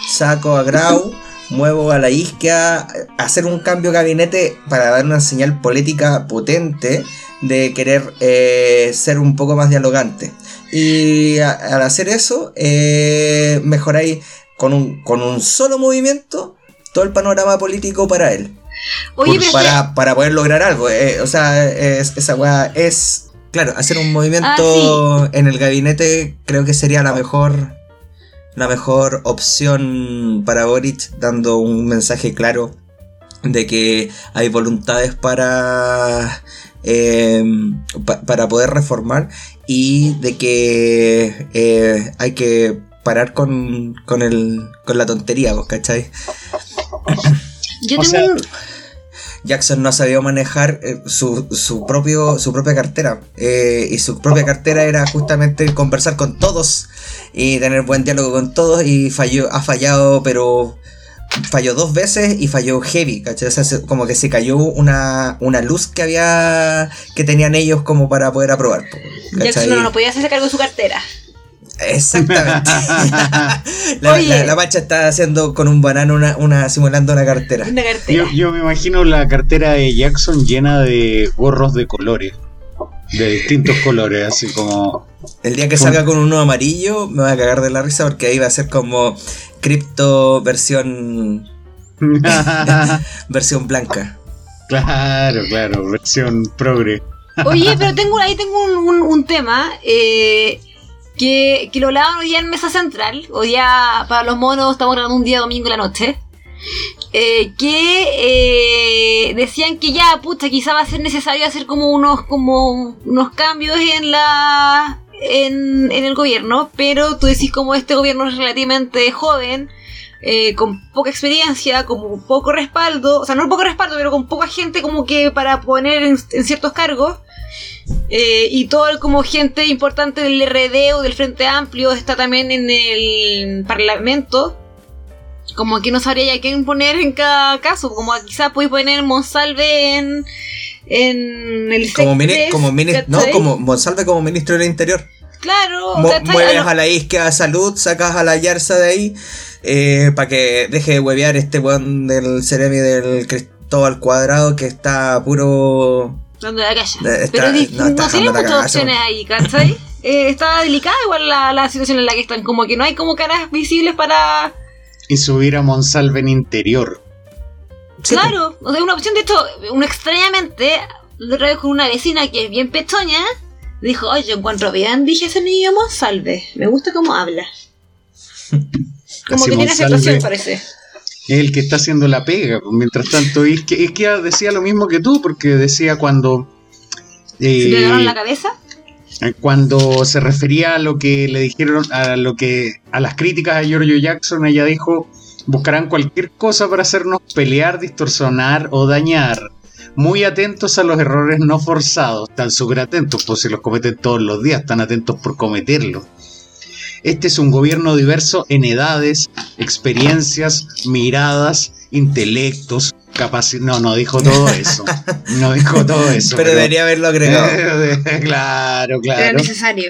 saco a Grau, muevo a la isquia, hacer un cambio de gabinete para dar una señal política potente de querer eh, ser un poco más dialogante. Y a- al hacer eso, eh, mejoráis con un, con un solo movimiento todo el panorama político para él. Oye, Por- pero para, para poder lograr algo. eh, o sea, es- esa weá es. Claro, hacer un movimiento Ah, en el gabinete creo que sería la mejor. La mejor opción para Boric, dando un mensaje claro de que hay voluntades para, eh, para poder reformar y de que eh, hay que parar con, con, el, con la tontería, ¿vos cachai? Yo tengo Jackson no ha sabido manejar eh, su, su, propio, su propia cartera. Eh, y su propia cartera era justamente conversar con todos y tener buen diálogo con todos. Y falló, ha fallado, pero falló dos veces y falló heavy, ¿cachai? O sea, como que se cayó una, una luz que había que tenían ellos como para poder aprobar. Jackson no, no podía hacerse cargo de su cartera. Exactamente. la, la, la, está haciendo con un banano una, una simulando una cartera. Una cartera. Yo, yo, me imagino la cartera de Jackson llena de gorros de colores. De distintos colores, así como. El día que salga con uno amarillo, me va a cagar de la risa porque ahí va a ser como cripto versión. versión blanca. Claro, claro, versión progre. Oye, pero tengo ahí tengo un, un, un tema. Eh, que, que lo hablaban hoy día en Mesa Central, hoy día para los monos estamos grabando un día domingo en la noche, eh, que eh, decían que ya, puta, quizá va a ser necesario hacer como unos, como unos cambios en la... En, en el gobierno, pero tú decís como este gobierno es relativamente joven, eh, con poca experiencia, como poco respaldo, o sea, no poco respaldo, pero con poca gente como que para poner en ciertos cargos. Eh, y todo como gente importante del RD o del Frente Amplio está también en el Parlamento. Como que no sabría ya quién poner en cada caso. Como quizás podéis poner Monsalve en, en el como, como ministro, no, como Monsalve como ministro del Interior. Claro, mueves a la isquia salud, sacas a la Yarza de ahí eh, para que deje de huevear este weón del Ceremi del Cristóbal Cuadrado que está puro donde la. Pero no, tiene muchas opciones ahí, ¿cachai? Eh, está delicada igual la, la, situación en la que están, como que no hay como caras visibles para... Y subir a Monsalve en interior. Claro, o sea, una opción de esto, uno extrañamente, lo traigo con una vecina que es bien pechoña, dijo, oye, yo encuentro bien, dije ese niño Monsalve, me gusta cómo habla. como que tiene aceptación, parece es el que está haciendo la pega. Pues, mientras tanto, es que, es que decía lo mismo que tú, porque decía cuando... Eh, ¿Se le dieron la cabeza? Eh, cuando se refería a lo que le dijeron, a lo que a las críticas a Giorgio Jackson, ella dijo, buscarán cualquier cosa para hacernos pelear, distorsionar o dañar. Muy atentos a los errores no forzados, tan súper atentos, pues si los cometen todos los días, están atentos por cometerlos. Este es un gobierno diverso en edades, experiencias, miradas, intelectos, capacidad. No, no dijo todo eso. No dijo todo eso. pero, debería haberlo agregado. claro, claro. Era necesario.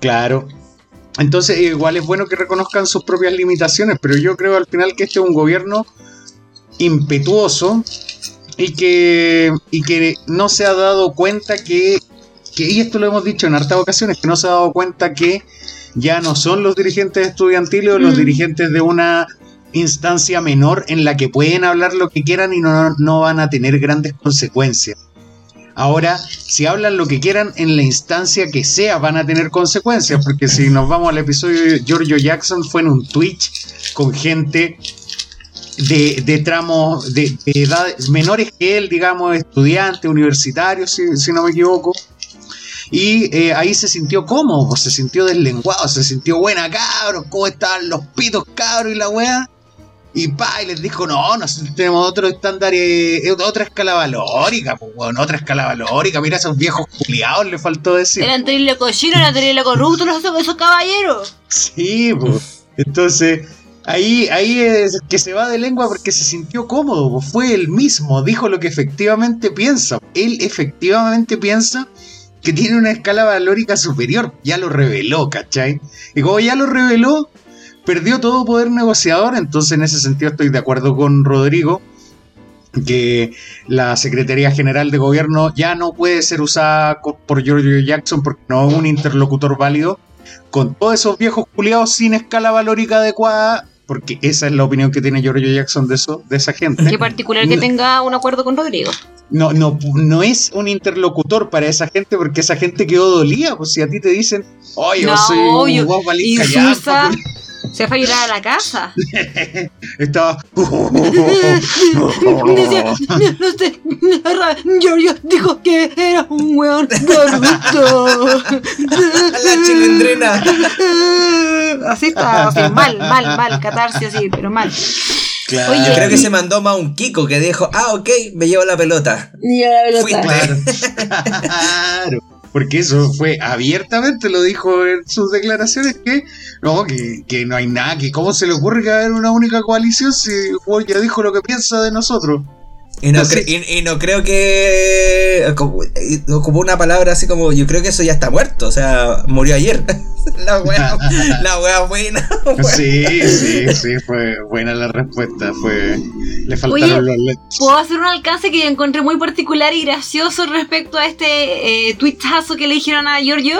Claro. Entonces, igual es bueno que reconozcan sus propias limitaciones, pero yo creo al final que este es un gobierno impetuoso y que, y que no se ha dado cuenta que y esto lo hemos dicho en hartas ocasiones, que no se ha dado cuenta que ya no son los dirigentes estudiantiles o los mm. dirigentes de una instancia menor en la que pueden hablar lo que quieran y no, no van a tener grandes consecuencias. Ahora, si hablan lo que quieran en la instancia que sea, van a tener consecuencias, porque si nos vamos al episodio de Giorgio Jackson, fue en un Twitch con gente de, de tramos de, edades menores que él, digamos, estudiantes, universitarios, si no me equivoco, y eh, ahí se sintió cómodo, se sintió deslenguado, se sintió buena cabros, ¿cómo están los pitos cabros y la weá? Y pa, y les dijo, no, nosotros tenemos otro estándar, eh, otra escala valórica, pues, bueno, otra escala valórica. Mira esos viejos culiados, le faltó decir. Eran terrible cochino, eran terrible corruptos esos, esos caballeros. Sí, pues. Entonces, ahí, ahí es que se va de lengua porque se sintió cómodo, pues, fue él mismo, dijo lo que efectivamente piensa. Él efectivamente piensa que tiene una escala valórica superior. Ya lo reveló, ¿cachai? Y como ya lo reveló, perdió todo poder negociador. Entonces, en ese sentido, estoy de acuerdo con Rodrigo que la Secretaría General de Gobierno ya no puede ser usada por Giorgio Jackson porque no es un interlocutor válido con todos esos viejos culiados sin escala valórica adecuada porque esa es la opinión que tiene Giorgio Jackson de eso, de esa gente. Qué particular que tenga un acuerdo con Rodrigo. No, no, no es un interlocutor para esa gente porque esa gente quedó dolida, pues si a ti te dicen, oye, yo soy un guapo Se fue a llorar a la casa. Estaba. Decía, no sé, Giorgio dijo que era un weón corrupto. La chilindrina. Así está, así, mal, mal, mal, catarse así, pero mal. Claro. Oye, Yo creo que se mandó más un Kiko que dijo, ah, ok, me llevo la pelota. Y la pelota. Fuiste. Claro. Porque eso fue abiertamente, lo dijo en sus declaraciones, que no, que, que no hay nada, que cómo se le ocurre que haber una única coalición si Juan ya dijo lo que piensa de nosotros. Y no, y, y no creo que. Como- y Ocupó una palabra así como: Yo creo que eso ya está muerto. O sea, murió ayer. la wea, la wea buena. wea. Sí, sí, sí, fue buena la respuesta, fue le faltaron Oye, los lechos. Puedo hacer un alcance que yo encontré muy particular y gracioso respecto a este eh, tuitazo que le dijeron a Giorgio.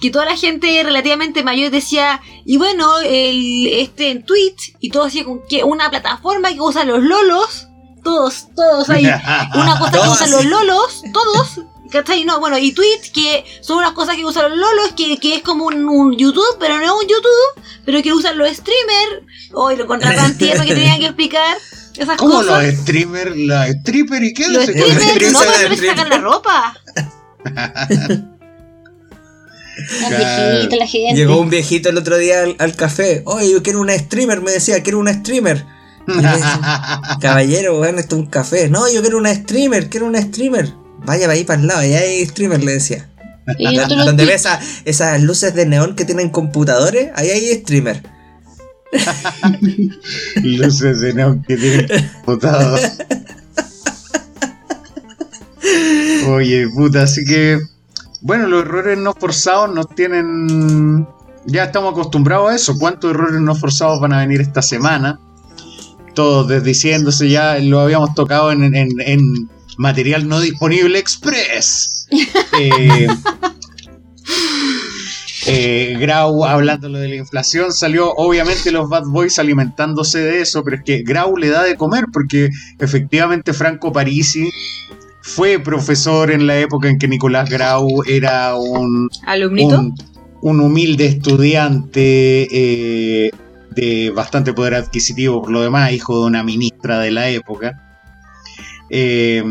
Que toda la gente relativamente mayor decía, y bueno, el, este en tweet, y todo decía con que una plataforma que usan los lolos, todos, todos ahí, una cosa que usan los lolos, todos, ¿cachai? No, bueno, y tweet que son unas cosas que usan los lolos, que, que es como un, un YouTube, pero no es un YouTube, pero que usan los streamers, hoy lo contratan tierno que tenían que explicar, esas ¿Cómo cosas. los streamers, la stripper y qué? Los streamers, streamers no, pero ven se sacan la ropa. Viejita, la gente. Llegó un viejito el otro día al, al café. Oye, yo quiero una streamer. Me decía, quiero una streamer. Caballero, weón, esto es un café. No, yo quiero una streamer, quiero una streamer. Vaya para ahí para el lado, allá hay streamer, le decía. Y Donde ves esa- esas luces de neón que tienen computadores, ahí hay streamer. Luces de neón que tienen computador. Oye, puta, así que. Bueno, los errores no forzados nos tienen. Ya estamos acostumbrados a eso. ¿Cuántos errores no forzados van a venir esta semana? Todos desdiciéndose ya, lo habíamos tocado en, en- en material no disponible express. Eh, eh, Grau hablando lo de la inflación, salió obviamente los Bad Boys alimentándose de eso, pero es que Grau le da de comer porque efectivamente Franco Parisi fue profesor en la época en que Nicolás Grau era un, ¿Alumnito? un, un humilde estudiante eh, de bastante poder adquisitivo por lo demás, hijo de una ministra de la época. Eh,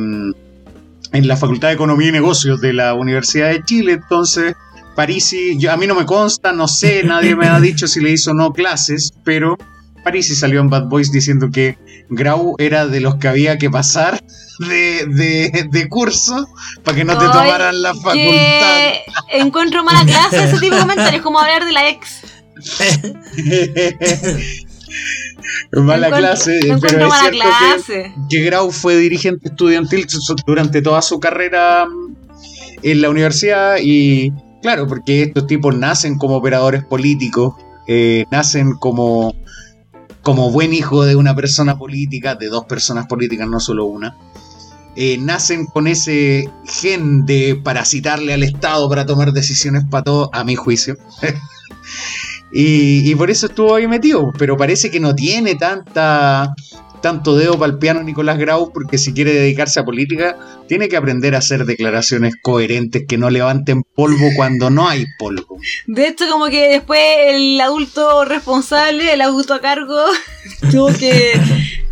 en la Facultad de Economía y Negocios de la Universidad de Chile, entonces Parisi, yo, a mí no me consta, no sé, nadie me ha dicho si le hizo o no clases, pero Parisi salió en Bad Boys diciendo que Grau era de los que había que pasar de, de, de curso para que no te tomaran la facultad. Encuentro mala clase ese tipo de comentarios, como hablar de la ex. mala clase, no pero es cierto que, clase. que Grau fue dirigente estudiantil durante toda su carrera mm, en la universidad y claro, porque estos tipos nacen como operadores políticos, eh, nacen como, como buen hijo de una persona política, de dos personas políticas, no solo una. Eh, nacen con ese gen de parasitarle al Estado para tomar decisiones para todo, a mi juicio. y, y por eso estuvo ahí metido, pero parece que no tiene tanta tanto dedo para el piano Nicolás Grau, porque si quiere dedicarse a política, tiene que aprender a hacer declaraciones coherentes que no levanten polvo cuando no hay polvo. De hecho, como que después el adulto responsable, el adulto a cargo, tuvo que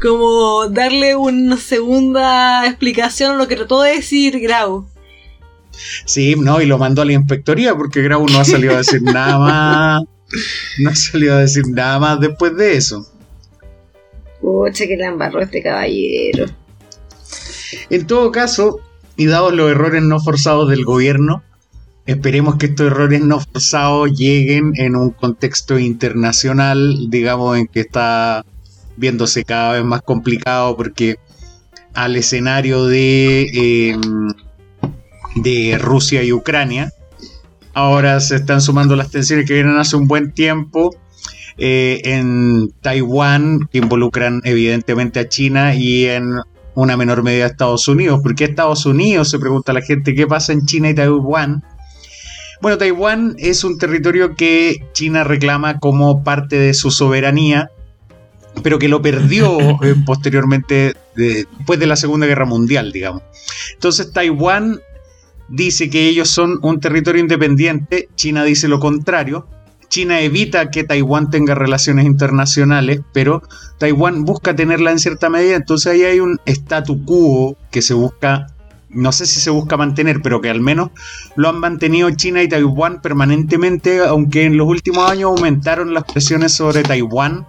como darle una segunda explicación a lo que trató de decir Grau. Sí, no, y lo mandó a la inspectoría porque Grau no ha salido a decir nada más. No ha salido a decir nada más después de eso. Pucha, que la embarró este caballero. En todo caso, y dados los errores no forzados del gobierno, esperemos que estos errores no forzados lleguen en un contexto internacional, digamos, en que está viéndose cada vez más complicado porque al escenario de, eh, de Rusia y Ucrania, ahora se están sumando las tensiones que vienen hace un buen tiempo eh, en Taiwán, que involucran evidentemente a China y en una menor medida a Estados Unidos. ¿Por qué Estados Unidos? Se pregunta la gente, ¿qué pasa en China y Taiwán? Bueno, Taiwán es un territorio que China reclama como parte de su soberanía, pero que lo perdió eh, posteriormente, de- después de la Segunda Guerra Mundial, digamos. Entonces Taiwán dice que ellos son un territorio independiente, China dice lo contrario, China evita que Taiwán tenga relaciones internacionales, pero Taiwán busca tenerla en cierta medida, entonces ahí hay un statu quo que se busca, no sé si se busca mantener, pero que al menos lo han mantenido China y Taiwán permanentemente, aunque en los últimos años aumentaron las presiones sobre Taiwán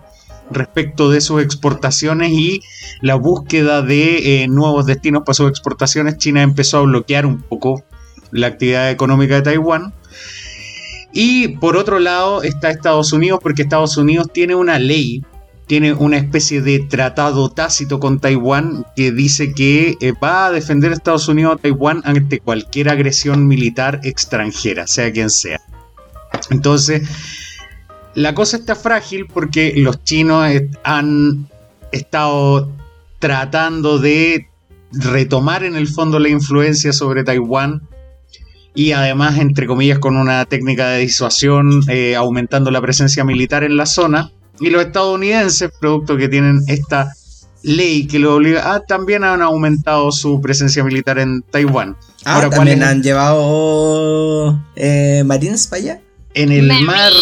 respecto de sus exportaciones y la búsqueda de eh, nuevos destinos para sus exportaciones, China empezó a bloquear un poco la actividad económica de Taiwán. Y por otro lado está Estados Unidos, porque Estados Unidos tiene una ley, tiene una especie de tratado tácito con Taiwán que dice que eh, va a defender a Estados Unidos a Taiwán ante cualquier agresión militar extranjera, sea quien sea. Entonces, la cosa está frágil porque los chinos han estado tratando de retomar en el fondo la influencia sobre Taiwán y además, entre comillas, con una técnica de disuasión, eh, aumentando la presencia militar en la zona. Y los estadounidenses, producto que tienen esta ley que lo obliga, ah, también han aumentado su presencia militar en Taiwán. Ah, Ahora, también han llevado eh, marines para allá. En el mar.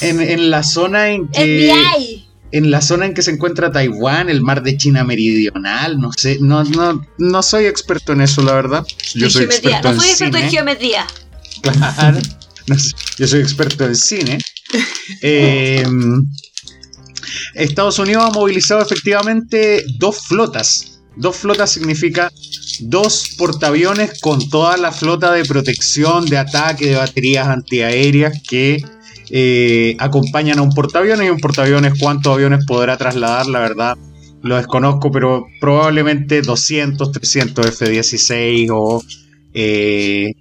En, en, la zona en que en la zona en que se encuentra Taiwán, el mar de China Meridional, no sé, no, no, no soy experto en eso, la verdad. Yo soy experto no soy experto en geometría. Claro, yo soy experto en cine. Em, Estados Unidos ha movilizado efectivamente dos flotas. Dos flotas significa dos portaaviones con toda la flota de protección, de ataque, de baterías antiaéreas que eh, acompañan a un portaaviones y un portaaviones cuántos aviones podrá trasladar, la verdad lo desconozco, pero probablemente 200, 300 F-16 o, eh,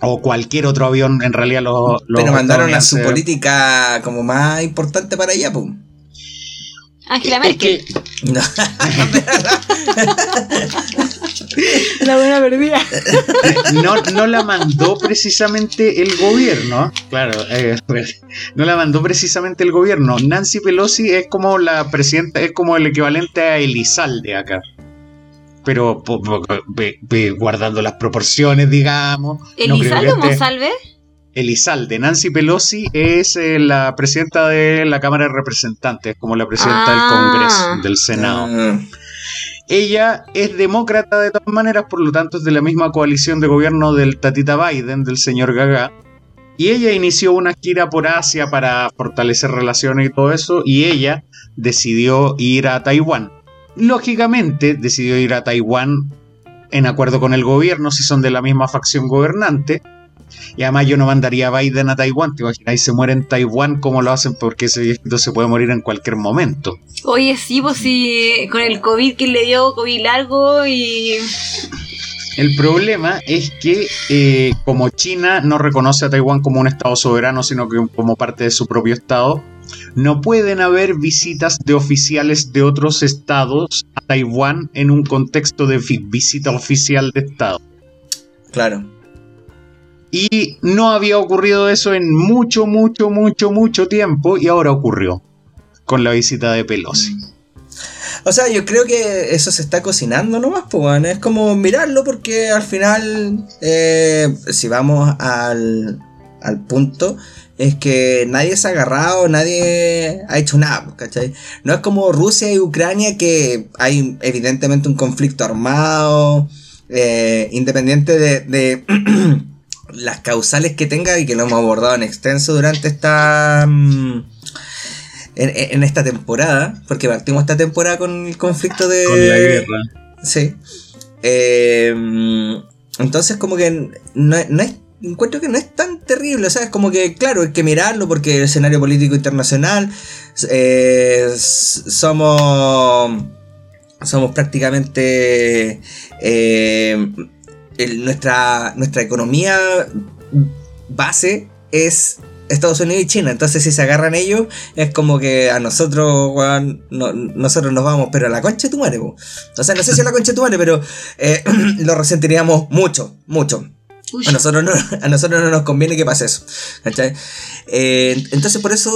o cualquier otro avión, en realidad los... pero mandaron a su política como más importante para allá, pues. Angela Merkel. la buena perdida. No, no la mandó precisamente el gobierno. Claro, eh, no la mandó precisamente el gobierno. Nancy Pelosi es como la presidenta, es como el equivalente a Elizalde acá. Pero guardando las proporciones, digamos. ¿Elizalde o Monsalve? Elizalde. Nancy Pelosi es eh, la presidenta de la Cámara de Representantes, como la presidenta del Congreso, ah. del Senado. Ah. Ella es demócrata de todas maneras, por lo tanto es de la misma coalición de gobierno del Tatita Biden, del señor Gaga. Y ella inició una gira por Asia para fortalecer relaciones y todo eso, y ella decidió ir a Taiwán. Lógicamente decidió ir a Taiwán en acuerdo con el gobierno, si son de la misma facción gobernante, y además yo no mandaría a Biden a Taiwán, te imaginas, se muere en Taiwán, ¿cómo lo hacen? Porque ese viejito se puede morir en cualquier momento. Oye, sí, pues sí, con el COVID que le dio, COVID largo y... El problema es que eh, como China no reconoce a Taiwán como un estado soberano, sino que como parte de su propio estado, no pueden haber visitas de oficiales de otros estados a Taiwán en un contexto de visita oficial de estado. Claro. Y no había ocurrido eso en mucho, mucho, mucho, mucho tiempo y ahora ocurrió con la visita de Pelosi. O sea, yo creo que eso se está cocinando nomás, pues, es como mirarlo porque al final, eh, si vamos al, al punto, es que nadie se ha agarrado, nadie ha hecho nada, ¿cachai? No es como Rusia y Ucrania que hay evidentemente un conflicto armado, eh, independiente de las causales que tenga y que lo hemos abordado en extenso durante esta mm, en, esta temporada, porque partimos esta temporada con el conflicto de con la guerra. Sí. Eh, entonces como que no, es encuentro que no es tan terrible, o sea, es como que, claro, hay que mirarlo porque el escenario político internacional eh, somos somos prácticamente eh, nuestra, nuestra economía base es Estados Unidos y China. Entonces, si se agarran ellos, es como que a nosotros, nosotros nos vamos, pero a la concha de tu madre, O sea, no sé si a la concha de tu madre, pero eh, lo resentiríamos mucho, mucho. A nosotros, no, a nosotros no nos conviene que pase eso. ¿Cachai? Eh, entonces por eso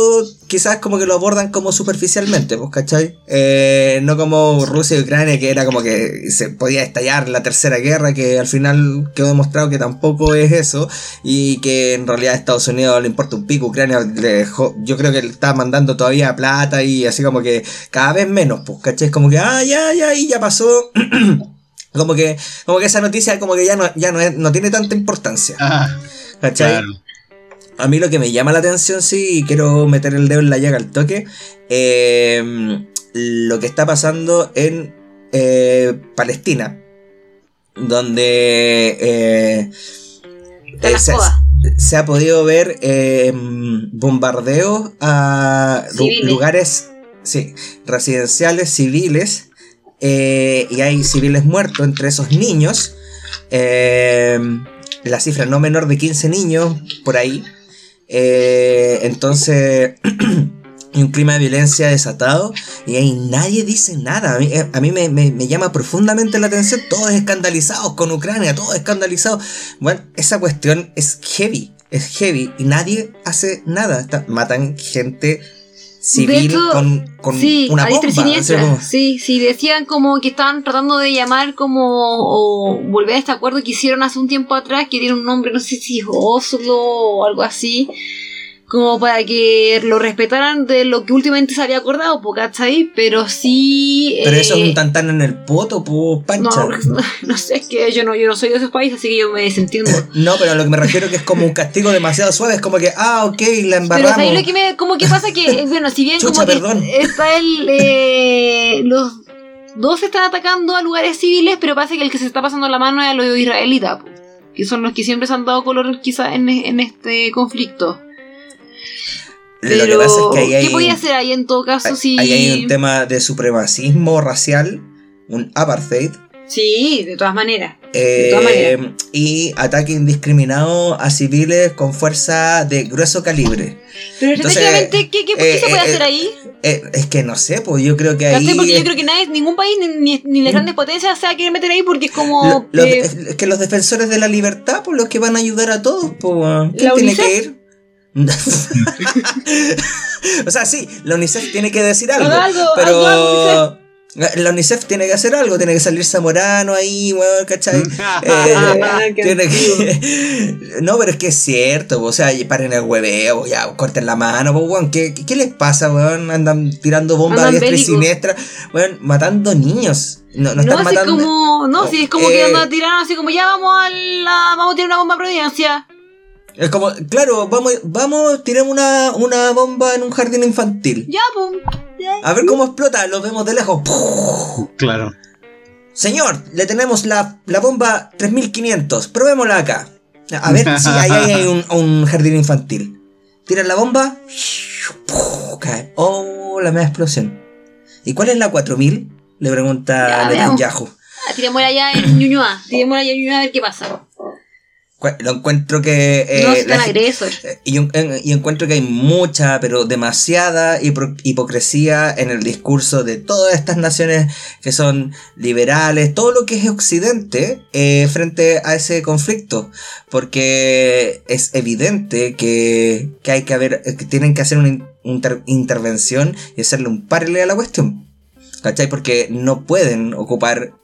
quizás como que lo abordan como superficialmente, pues, ¿cachai? Eh, no como Rusia y Ucrania, que era como que se podía estallar la tercera guerra, que al final quedó demostrado que tampoco es eso, y que en realidad a Estados Unidos le importa un pico, Ucrania le dejó, yo creo que le está mandando todavía plata y así como que cada vez menos, pues, ¿cachai? Como que, ah, ya, ya, y ya pasó. Como que, como que esa noticia como que ya no, ya no, no tiene tanta importancia. Ah, ¿Cachai? A mí lo que me llama la atención, sí, y quiero meter el dedo en la llaga al toque, eh, lo que está pasando en eh, Palestina, donde eh, eh, se, ha podido ver eh, bombardeos a Civiles. lugares sí, residenciales civiles eh, y hay civiles muertos entre esos niños. Eh, la cifra no menor de 15 niños por ahí. Eh, entonces, hay un clima de violencia desatado y ahí nadie dice nada. A mí, me- me llama profundamente la atención. Todos escandalizados con Ucrania, todos escandalizados. Bueno, esa cuestión es heavy, es heavy y nadie hace nada. Está- matan gente civil hecho, con, con sí, una bomba. siniestra. así como- Sí, sí, decían como que estaban tratando de llamar como o volver a este acuerdo que hicieron hace un tiempo atrás, que tiene un nombre, no sé si Oslo o algo así, como para que lo respetaran de lo que últimamente se había acordado, po, ¿cachai? Pero sí... Pero eso es eh, un tantán en el poto, pues, pancha. no, no sé, es que yo no, yo no soy de esos países, así que yo me desentiendo. No, pero a lo que me refiero que es como un castigo demasiado suave, es como que, ah, ok, la Pero embarramos. ¿sabes lo que me, como que pasa que, eh, bueno, si bien Chucha, como que perdón. está el, eh, los dos están atacando a lugares civiles, pero parece que el que se está pasando la mano es a los israelitas, po, que son los que siempre se han dado color quizá en, en este conflicto. Pero, lo que pasa es que ahí hay, ¿qué podía hacer ahí en todo caso si... ahí hay un tema de supremacismo racial, un apartheid, Sí, de todas maneras. eh, todas maneras. y ataque indiscriminado a civiles con fuerza de grueso calibre. Pero Entonces, ¿qué, qué, qué eh, se puede eh, hacer ahí? Es que no sé, pues yo creo que ahí... ¿Cachai? Porque es- yo creo que nadie, ningún país, ni, ni, las grandes potencias se va a querer meter ahí porque es como... lo- los de- es que los defensores de la libertad, pues los que van a ayudar a todos, pues. ¿quién ¿La tiene UNICEF? que ir? o sea, sí, la UNICEF tiene que decir algo, algo, pero algo, la UNICEF tiene que hacer algo, tiene que salir Zamorano ahí, weón, ¿cachai? Eh, qué tiene que... no, pero es que es cierto, o sea, paren el hueveo, ya, corten la mano, pues, weón, ¿qué, qué, les pasa, weón? Andan tirando bombas a diestra y siniestra, weón, matando niños. No, no No, están así matando... como, no, si es como Eh, que andan tirando así como ya vamos a la, vamos a tirar una bomba a Providencia. Es como, claro, vamos, vamos, tiremos una, una bomba en un jardín infantil. Ya, pum. Ya. A ver cómo explota, lo vemos de lejos. claro. Señor, le tenemos la, la bomba 3500, probémosla acá. A ver si ahí hay un, un jardín infantil. Tiran la bomba, cae. Oh, la media explosión. ¿Y cuál es la 4000? Le pregunta Ya, Netanyahu. Ah, Tirémosla allá en Ñuñoa. Tirémosla allá en Ñuñoa a ver qué pasa. Lo encuentro que... eh, no, la agresores. Eh, Y, y encuentro que hay mucha, pero demasiada hipocresía en el discurso de todas estas naciones que son liberales, todo lo que es occidente eh, frente a ese conflicto. Porque es evidente que, que hay que haber, que tienen que hacer una in- inter- intervención y hacerle un paralelo a la cuestión. ¿Cachai? Porque no pueden ocupar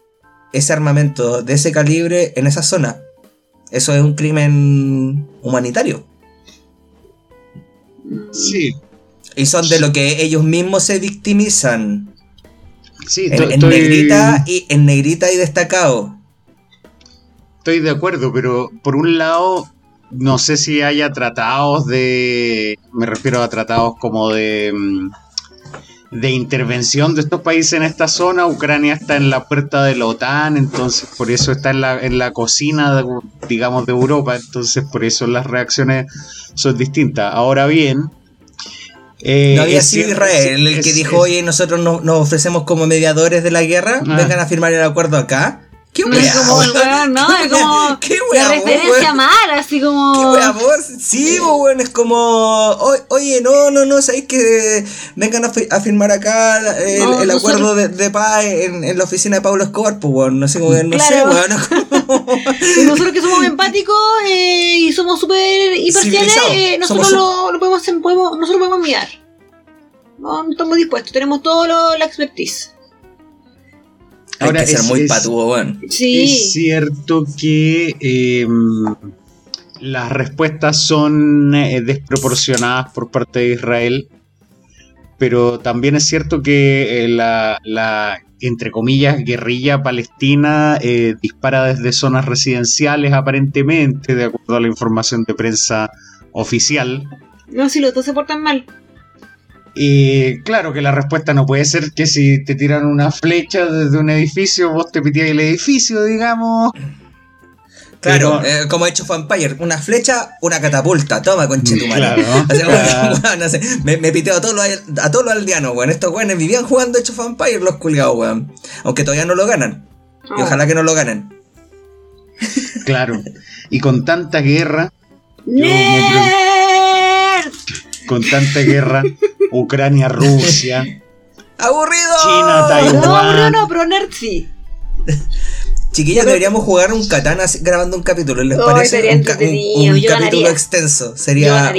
ese armamento de ese calibre en esa zona. Eso es un crimen humanitario. Sí, Y son de lo que ellos mismos se victimizan. sí, En, negrita y en negrita y destacado. estoy de acuerdo, pero por un lado, no sé si haya tratados de. Me refiero a tratados como de. De intervención de estos países en esta zona. Ucrania está en la puerta de la OTAN, entonces por eso está en la, en la cocina, de- digamos, de Europa, entonces por eso las reacciones son distintas. Ahora bien... eh, no había es sido Israel el es- que es- dijo, oye, nosotros no- nos ofrecemos como mediadores de la guerra, Ah. vengan a firmar el acuerdo acá. ¿Qué No es como el weón? no, ¿Qué es como ¿Qué la wea, vos, referencia mala, así ¿Qué como. wea vos? Sí, vos, weón, es como, "O- oye, no, no, no, sabéis que vengan a, fi- a firmar acá el, No, el nosotros- acuerdo de, de paz en, en la oficina de Pablo Escobar, pues, weón, no sé, weón, no sé, Claro. weón. nosotros que somos empáticos eh, y somos súper hiperciales, eh, nosotros lo, lo, podemos, podemos, nosotros podemos mirar. No, estamos dispuestos, tenemos todo lo, la expertise. Ahora, Hay que ser muy patuo, bueno. sí. Es cierto que eh, las respuestas son eh, desproporcionadas por parte de Israel, pero también es cierto que eh, la, la, entre comillas, guerrilla palestina eh, dispara desde zonas residenciales aparentemente, de acuerdo a la información de prensa oficial. No, si los dos se portan mal. Y claro que la respuesta no puede ser que si te tiran una flecha desde un edificio, vos te pitías el edificio, digamos. Claro, eh, como ha hecho Vampire, una flecha, una catapulta, toma con tu Claro, no sé, me, me, piteo a todos los, a todos los aldeanos, weón. Estos weones vivían jugando hecho Vampire los culiados, weón. Aunque todavía no lo ganan. Y ojalá que no lo ganen. Claro. Y con tanta guerra. con tanta guerra, Ucrania, Rusia. ¡Aburrido! China, Taiwán. No, aburrido no, pero nerd sí. Chiquillas, deberíamos jugar un katana grabando un capítulo, ¿les parece? un, capítulo extenso. Sería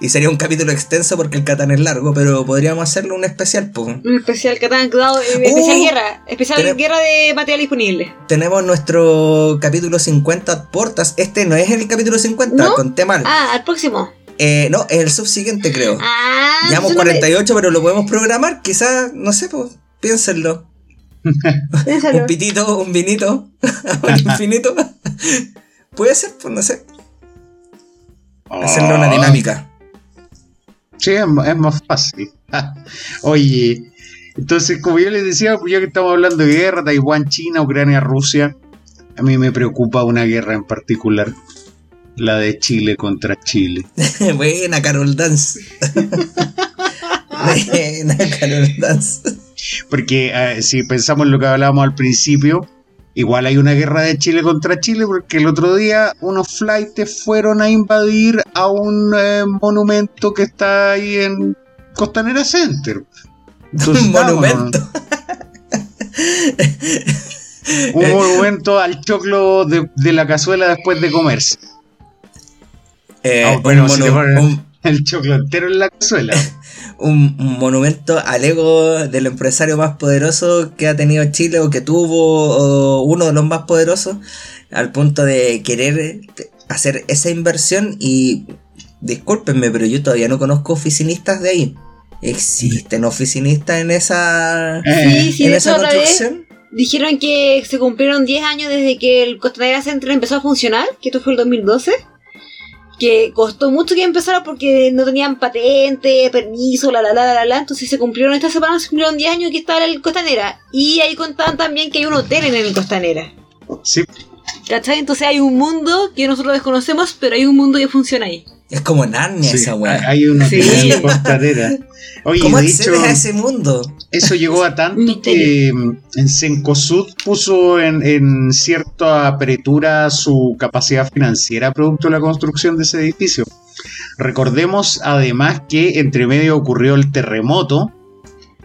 y sería un capítulo extenso porque el katana es largo, pero podríamos hacerlo un especial, Un especial katana, eh, especial uh, guerra. Especial guerra de material disponible. Tenemos nuestro capítulo 50 portas. Este no es el capítulo 50, ¿No? conté mal. Ah, al próximo. Eh, no, es el subsiguiente, creo. Ah, Llevamos 48, pero lo podemos programar. Quizás, no sé, pues, piénsenlo un pitito, un vinito, un infinito. Puede ser, pues no sé. Hacerle una dinámica. Sí, es, más fácil. Oye, entonces, como yo les decía, ya que estamos hablando de guerra, Taiwán, China, Ucrania, Rusia, a mí me preocupa una guerra en particular. La de Chile contra Chile. Buena, Carol Dance. Buena, Carol Dance. Porque eh, si pensamos en lo que hablábamos al principio, igual hay una guerra de Chile contra Chile, porque el otro día unos flights fueron a invadir a un eh, monumento que está ahí en Costanera Center. un monumento. un monumento al choclo de, la cazuela después de comerse. Eh, ah, bueno, el choclo entero en la cazuela. un, monumento al ego del empresario más poderoso que ha tenido Chile o que tuvo uno de los más poderosos al punto de querer hacer esa inversión y discúlpenme pero yo todavía no conozco oficinistas de ahí. Existen oficinistas en esa sí, sí, en esa construcción dijeron que se cumplieron 10 años desde que el Costanera Center empezó a funcionar que esto fue el 2012 que costó mucho que empezara porque no tenían patente, permiso, la la la la la, entonces se cumplieron esta semana, se cumplieron 10 años que estaba en el Costanera. Y ahí contaban también que hay un hotel en el Costanera. Sí. ¿Cachai? Entonces hay un mundo que nosotros desconocemos, pero hay un mundo que funciona ahí. Es como Narnia esa weá. Hay un hotel en el Costanera. Oye, ¿Cómo accedes a ese mundo? Eso llegó a tanto que mm, en Sencosud puso en, cierta apertura su capacidad financiera producto de la construcción de ese edificio. Recordemos además que entre medio ocurrió el terremoto,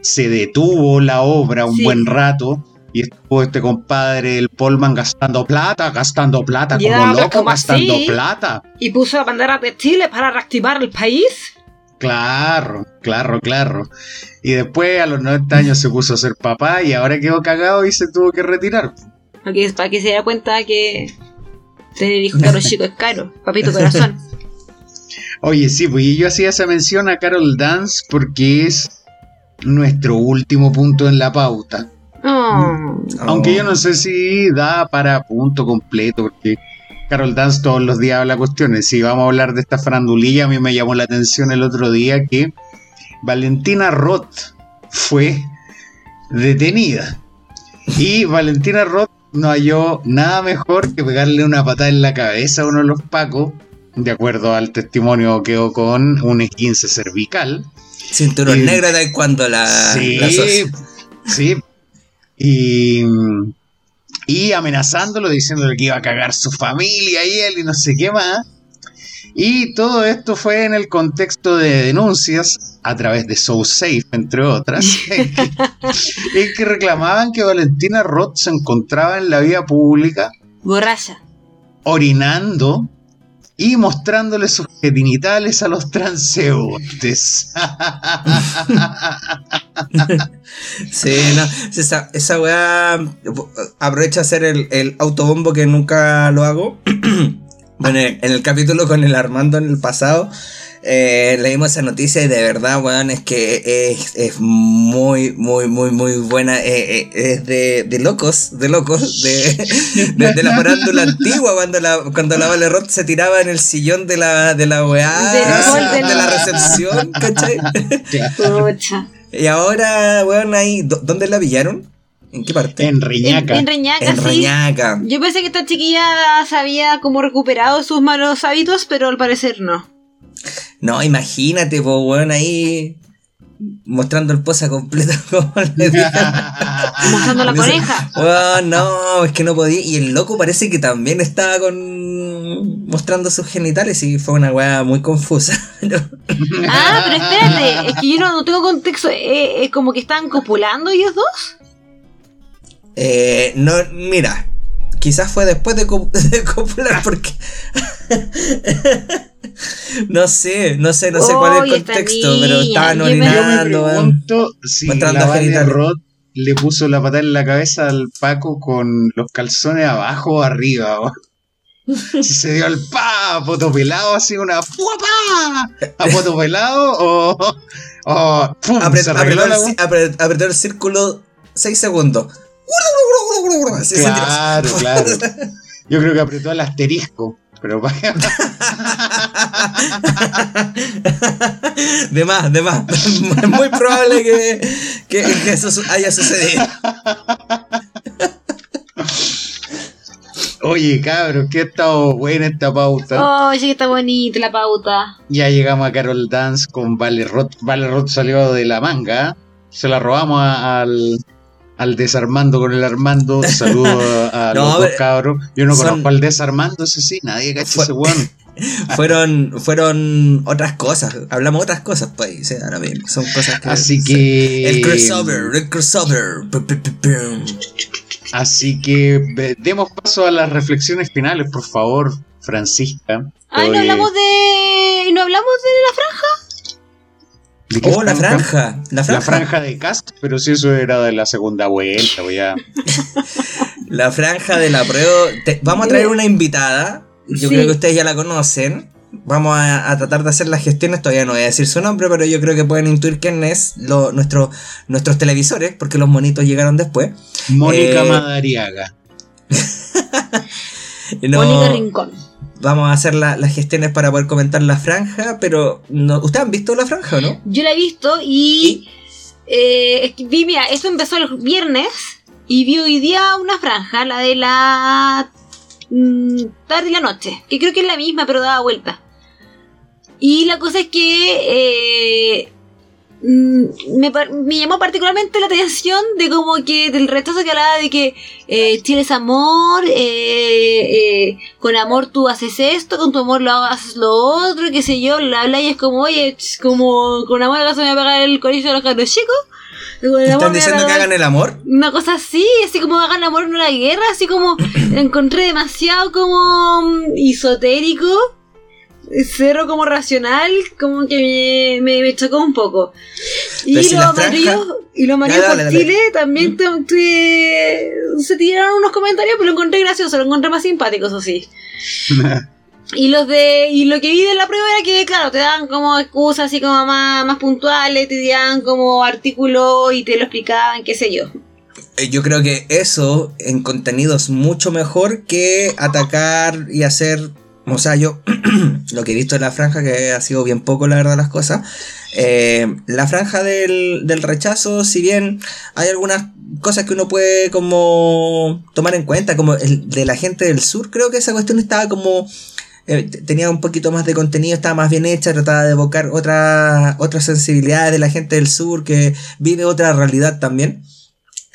se detuvo la obra un buen rato y estuvo este compadre, el Polman, gastando plata, gastando plata, como loco, gastando plata. Y puso la bandera de Chile para reactivar el país. Claro, claro, claro. Y después a los 90 años se puso a ser papá y ahora quedó cagado y se tuvo que retirar. Porque para que se dé cuenta que tener hijos caros chicos es caro, papito corazón. Oye, sí, pues yo hacía esa mención a Carol Dance porque es nuestro último punto en la pauta. Oh. Aunque yo no sé si da para punto completo, porque Carol Dance todos los días habla cuestiones. Si vamos a hablar de esta farandulilla, a mí me llamó la atención el otro día que Valentina Roth fue detenida. Y Valentina Roth no halló nada mejor que pegarle una patada en la cabeza a uno de los pacos, de acuerdo al testimonio que quedó con un esquince cervical. Cinturón negra de cuando la... Sí, sí. Y y amenazándolo, diciéndole que iba a cagar su familia y él y no sé qué más. Y todo esto fue en el contexto de denuncias a través de So Safe, entre otras, en que, reclamaban que Valentina Roth se encontraba en la vía pública Borracha. orinando y mostrándole sus genitales a los transeúntes. Sí, no. Esa, esa weá aprovecha hacer el, el autobombo que nunca lo hago. bueno, en el capítulo con el Armando en el pasado. Eh, leímos esa noticia y de verdad, weón, es que es, es muy, muy, muy, muy buena. Eh, eh, es de, de, locos, de locos, de, de, de, la farándula antigua, cuando la, cuando la Vale Roth se tiraba en el sillón de la, de la weá, de, de la recepción, ¿cachai? y ahora, weón, ahí, ¿dónde la pillaron? ¿En qué parte? En Reñaca. En, en Reñaca, En sí. Reñaca. Yo pensé que esta chiquilla se había como recuperado sus malos hábitos, pero al parecer no. No, imagínate, po, weón, ahí mostrando el posa completo como le dije. Mostrando la coneja. Weón, no, es que no podía. Y el loco parece que también estaba con mostrando sus genitales y fue una weá muy confusa. Ah, pero espérate, es que yo no, no tengo contexto. Eh, ¿Es como que están copulando ellos dos? Eh, no, mira, quizás fue después de, co de copular porque... no sé, no sé, no sé cuál es el contexto, niña, pero estaban me- Yo me orinando, si la Vale. Roth le puso la patada en la cabeza al Paco con los calzones abajo o arriba. Si se dio el pa, a poto pelado, así una ¡puapa! a o, o apretó, el, apretó el círculo 6 segundos. Claro, claro. Yo creo que apretó el asterisco. Pero De más, de más. Es muy probable que, que, que eso haya sucedido. Oye, cabros, que ha estado buena esta pauta. Oye, que está bonita la pauta. Ya llegamos a Carol Dance con Vale Roth. Vale Roth salió de la manga. Se la robamos a- al, al desarmando con el Armando. Saludos a, a No, los dos cabros. Yo no son- conozco al desarmando, ese sí, nadie cacha Fue- ese weón. Fueron, fueron otras cosas. Hablamos otras cosas, pues. ahora mismo. Son cosas que. Así que. El crossover, el crossover. Así que demos paso a las reflexiones finales, por favor, Francisca. Ay, no hablamos de. ¿No hablamos de la franja? ¿De qué Oh, la franja. La La franja. de cast, pero si eso era de la segunda vuelta, voy a. La franja de la prueba. Te- vamos a traer una invitada. Yo Sí. creo que ustedes ya la conocen. Vamos a, a tratar de hacer las gestiones. Todavía no voy a decir su nombre, pero yo creo que pueden intuir quién es lo- nuestro- nuestros televisores, porque los monitos llegaron después. Mónica Eh, Madariaga. No- Mónica Rincón. Vamos a hacer la- las gestiones para poder comentar la franja, pero no, ¿ustedes han visto la franja o no? Yo la he visto y. eh, es que vi, mira, esto empezó el viernes y vi hoy día una franja, la de la mm, tarde y la noche, que creo que es la misma, pero daba vuelta. Y la cosa es que eh, me, par- me llamó particularmente la atención de como que del rechazo que hablaba de que eh, Chile es amor, eh, eh, con amor tú haces esto, con tu amor lo haces lo otro, qué sé yo, la habla y es como, oye, como con amor acaso me va a pagar el colegio de los cabros chicos. ¿Están me diciendo que hagan el amor? una cosa así, así como hagan amor en una guerra, así como encontré demasiado como mm, esotérico, cero como racional, como que me, me, me chocó un poco. Y si los franja- maridos, y los maridos Dale, por. Chile también te- te- se tiraron unos comentarios, pero lo encontré gracioso, lo encontré más simpático, eso sí. Y los de y lo que vi de la prueba era que, claro, te dan como excusas así como más, más puntuales, te dan como artículos y te lo explicaban, qué sé yo. Eh, Yo creo que eso en contenido es mucho mejor que atacar y hacer. O sea, yo lo que he visto en la franja, que ha sido bien poco, la verdad, las cosas. eh, la franja del, del rechazo, si bien hay algunas cosas que uno puede como tomar en cuenta, como el de la gente del sur, creo que esa cuestión estaba como eh, tenía un poquito más de contenido, estaba más bien hecha, trataba de evocar otra- otras sensibilidades de la gente del sur que vive otra realidad también.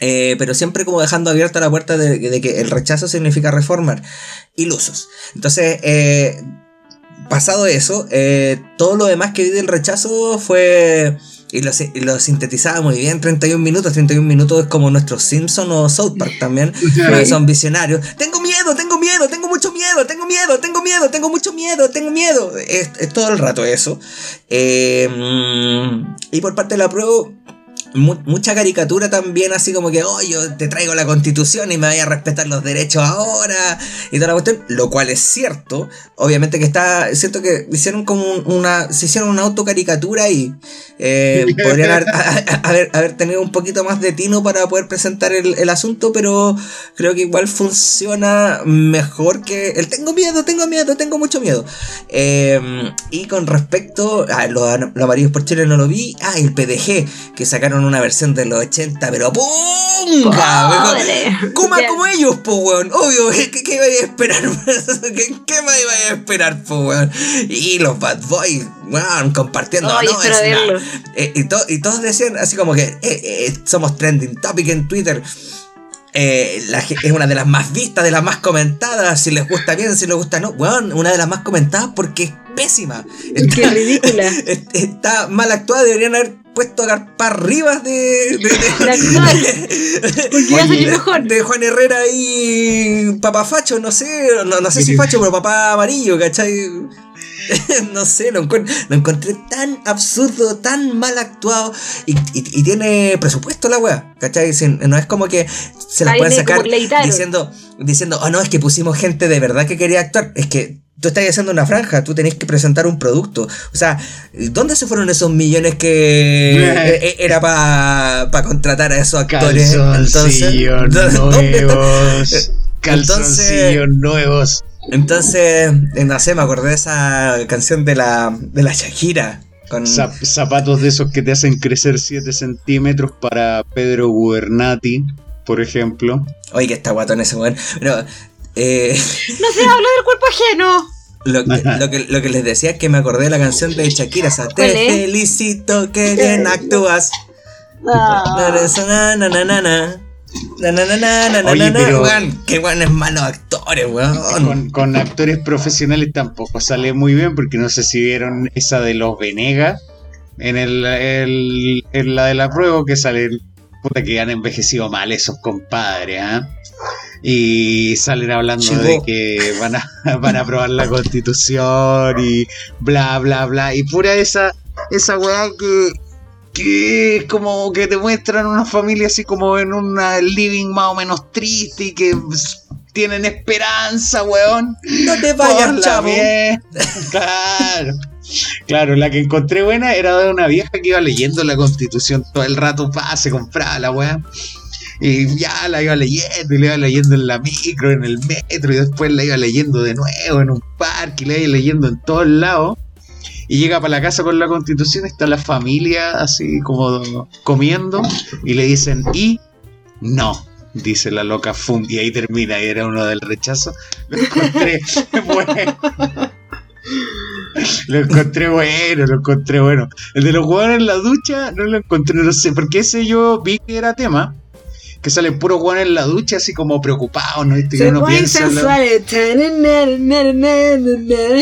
Eh, pero siempre como dejando abierta la puerta de, de que el rechazo significa reformar. Ilusos. Entonces, eh, pasado eso, eh, todo lo demás que vi del rechazo fue Y lo, y lo sintetizaba muy bien, 31 minutos, 31 minutos es como nuestros Simpson o South Park también, son visionarios. Tengo miedo, tengo miedo, tengo mucho miedo, tengo miedo, tengo miedo, tengo mucho miedo, tengo miedo. Es, es todo el rato eso. Eh, y por parte de la prueba, mu- mucha caricatura también, así como que, oh, yo te traigo la constitución y me voy a respetar los derechos ahora, y toda la cuestión, lo cual es cierto, obviamente que está, es cierto que hicieron como un- una, se hicieron una autocaricatura y eh, podrían haber, a- a- haber, haber tenido un poquito más de tino para poder presentar el, el asunto, pero creo que igual funciona mejor que el tengo miedo, tengo miedo, tengo mucho miedo. Eh, y con respecto a los, los amarillos por Chile no lo vi, ah, el PDG, que sacaron una versión de los 80, pero ¡punga! Ya. como ellos, po, weón. Obvio, ¿qué, qué, a esperar? ¿Qué, qué más iba a esperar, po, weón? Y los Bad Boys, weón, compartiendo. No, es eh, y, to- y todos decían así como que eh, eh, somos trending topic en Twitter. Eh, la es una de las más vistas, de las más comentadas. Si les gusta bien, si les gusta no. Weón, una de las más comentadas porque es pésima. Qué ridícula. es- Está mal actuada, deberían haber puesto a Garpar Rivas de. de, de-. Porque mejor. Juan Herrera y Papá Facho, no sé, no, no sé si Facho, pero Papá Amarillo, ¿cachai? no sé, lo, encontré tan absurdo, tan mal actuado y, y- y tiene presupuesto la wea, ¿cachai? Si- no es como que se pueden le- sacar diciendo, diciendo, oh no, es que pusimos gente de verdad que quería actuar, es que tú estás haciendo una franja, tú tenés que presentar un producto. O sea, ¿dónde se fueron esos millones que eh, era para contratar a esos actores? Entonces, nuevos. Calzoncillos nuevos. Entonces, eh, no sé, me acordé de esa canción de la, de la Shakira. Con, Zap- zapatos de esos que te hacen crecer 7 centímetros para Pedro Gubernati, por ejemplo. Oye, que está guatón ese weón. Pero, eh, No se habla del cuerpo ajeno. lo, que, lo, que, lo que les decía es que me acordé de la canción de Shakira. O sea, te felicito, que bien actúas. Qué buenos malos actores, weón. Con, con actores profesionales tampoco sale muy bien, porque no sé si vieron esa de los Venegas en, el, el- en la de la prueba, que salen, puta que han envejecido mal esos compadres, ¿ah? Y salen hablando de que van a, van a aprobar la constitución y bla, bla, bla. Y pura esa, esa weá que, que es como que te muestran una familia así como en un living más o menos triste y que tienen esperanza, weón. No te vayas, chavo. Claro. Claro, la que encontré buena era de una vieja que iba leyendo la constitución todo el rato, pa, se compraba la weá. Y ya la iba leyendo, y la iba leyendo en la micro, en el metro, y después la iba leyendo de nuevo en un parque, y la iba leyendo en todos lados. Y llega para la casa con la constitución, está la familia así como comiendo, y le dicen, y no, dice la loca Fum, y ahí termina, y era uno del rechazo. Lo encontré bueno. Lo encontré bueno, lo encontré bueno. El de los jugadores en la ducha no lo encontré, no sé, porque ese yo vi que era tema. Que salen puros jugadores en la ducha así como preocupados, ¿no? Que Se uno piensa.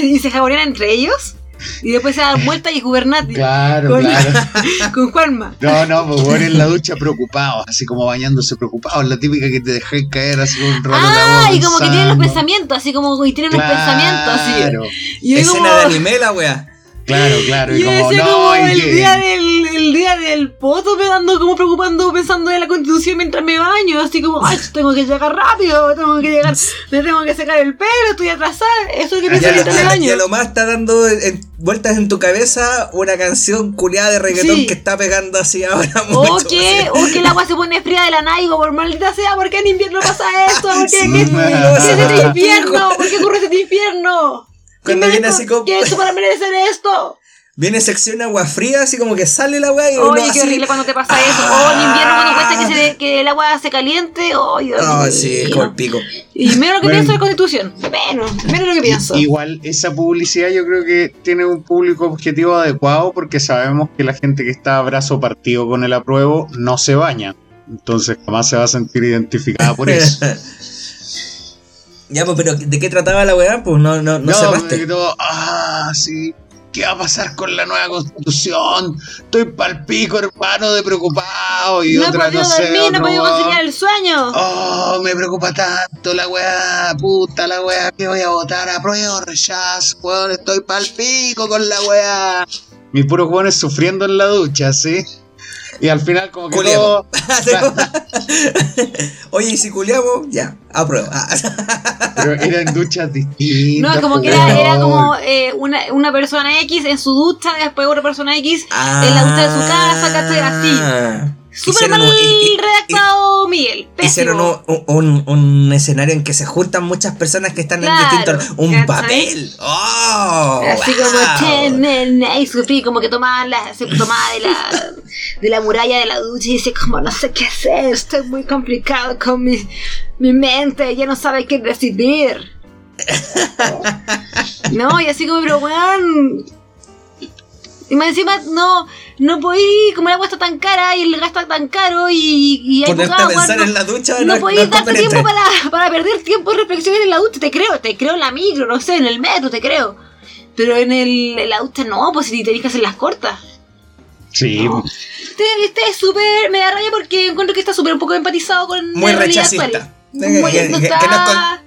Y se jabonean entre ellos. Y después se dan vuelta y Gubernati. Claro, Con- claro. Con Juanma. No, no, pues jugadores en la ducha preocupados, así como bañándose preocupados. La típica que te dejé caer así un rato la Ah, voz y como que tienen los pensamientos, así como y tienen los pensamientos así. Claro, Y Escena como, de anime, la wea. Claro, claro. Y yo como, decía no, como y el que- día del el día del poto me dando como preocupando pensando en la constitución mientras me baño, así como, ay, tengo que llegar rápido, tengo que llegar, me tengo que secar el pelo, estoy atrasada, eso es que pienso mientras me baño. ya lo más está dando en- vueltas en tu cabeza una canción culiada de reggaetón Sí. que está pegando así ahora O mucho. que, o que el agua se pone fría de la naigo, por maldita sea, ¿por qué en invierno pasa esto? ¿Por qué, Sí, qué- no, qué es este infierno? ¿Por qué ocurre este infierno? Cuando ¿Qué viene así como- ¿Qué he hecho para merecer esto? Viene sección agua fría, así como que sale la wea y Oye, uno qué así- horrible cuando te pasa eso. O en invierno cuando cuesta que, se, que el agua se caliente. Ay, Dios mío. sí, es como el pico. Y menos lo que Bueno. pienso de la constitución. Menos, menos lo que pienso. Igual esa publicidad yo creo que tiene un público objetivo adecuado porque sabemos que la gente que está a brazo partido con el apruebo no se baña. Entonces jamás se va a sentir identificada por eso. ya, pues, pero ¿de qué trataba la weá? Pues no, no, no, no, cerraste. pero, ah, sí. ¿qué va a pasar con la nueva constitución? Estoy palpico, hermano, de preocupado. Y no otra, he podido no sé, dormir, no he podido conciliar el sueño. Oh, me preocupa tanto la weá, puta la weá, que voy a votar, apruebo o rechazo, weón, estoy palpico con la weá. Mis puros weones sufriendo en la ducha, ¿sí? Y al final como que Culeamos. todo... Oye, y si culeamos, ya, apruebo. Ah, Pero eran duchas distintas. No, como que era, era como eh, una, una persona X en su ducha, después otra persona X en la ducha de su casa, ¿cachai? Así. Súper mal y- redactado, Miguel. Pésimo. Hicieron un, un- un escenario en que se juntan muchas personas que están Claro, en distintos. Un ¿cachai? papel. ¡Oh! Así wow! como "Ten, y sufrí, como que tomaba, la, se tomaba de la, de la muralla de la ducha y dice como no sé qué hacer, estoy muy complicado con mi, mi mente, ya no sabe qué decidir. no, y así como, pero weón. Y más encima no, no podí, como el agua está tan cara y el gas está tan caro y, y hay Ponerte a agua, pensar no- en la ducha no, no, podéis darte tiempo para, para perder tiempo en reflexiones en la ducha. Te creo, te creo en la micro, no sé, en el metro, te creo. Pero en, el, en la ducha no, pues si tenés que hacer las cortas. Sí, No. Este, este es súper. Me da rabia porque encuentro que está súper un poco empatizado con Muy la realidad actual. Muy- no, está, no es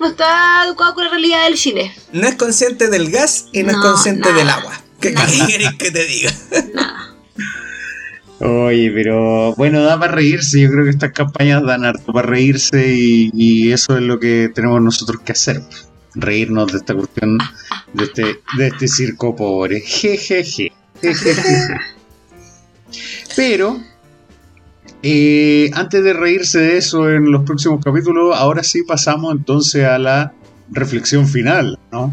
no está educado con la realidad del Chile. No es consciente del gas y no, es consciente nada. del agua. ¿Qué, qué querés que te diga? Nada. Oye, pero bueno, da para reírse. Yo creo que estas campañas dan harto para reírse y, y eso es lo que tenemos nosotros que hacer. Reírnos de esta cuestión, de este, de este circo pobre. Jejeje. jejeje. Pero, eh, antes de reírse de eso en los próximos capítulos, ahora sí pasamos entonces a la reflexión final, ¿no?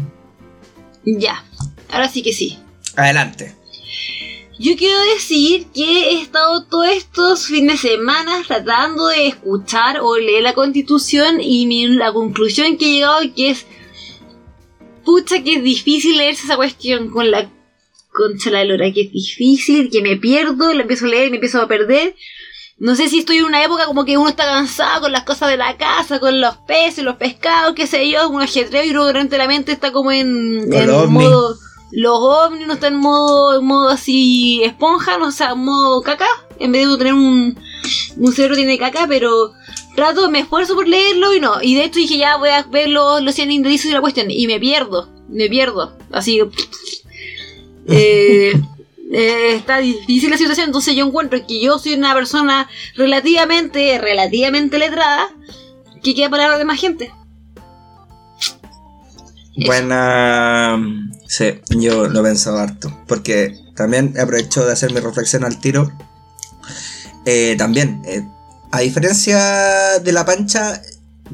Ya. Ahora sí que sí. Adelante. Yo quiero decir que he estado todos estos fines de semana tratando de escuchar o leer la constitución y mi- la conclusión que he llegado que es pucha que es difícil leerse esa cuestión con la concha la lora, que es difícil, que me pierdo, la empiezo a leer y me empiezo a perder. No sé si estoy en una época como que uno está cansado con las cosas de la casa, con los peces, los pescados, qué sé yo, un ajetreo y luego durante la mente está como en, en modo... Los ovnis no están en modo, modo así esponja, no o sea, modo caca. En vez de tener un, un cerebro tiene caca, pero trato, me esfuerzo por leerlo y no. Y de hecho dije ya voy a ver los, los 100 indicios de la cuestión. Y me pierdo, me pierdo. Así eh, eh, está difícil la situación, entonces yo encuentro que yo soy una persona relativamente, relativamente letrada, que queda para la demás gente. Eso. Buena. Sí, yo lo he pensado harto. Porque también aprovecho de hacer mi reflexión al tiro. Eh, también, eh, a diferencia de la pancha,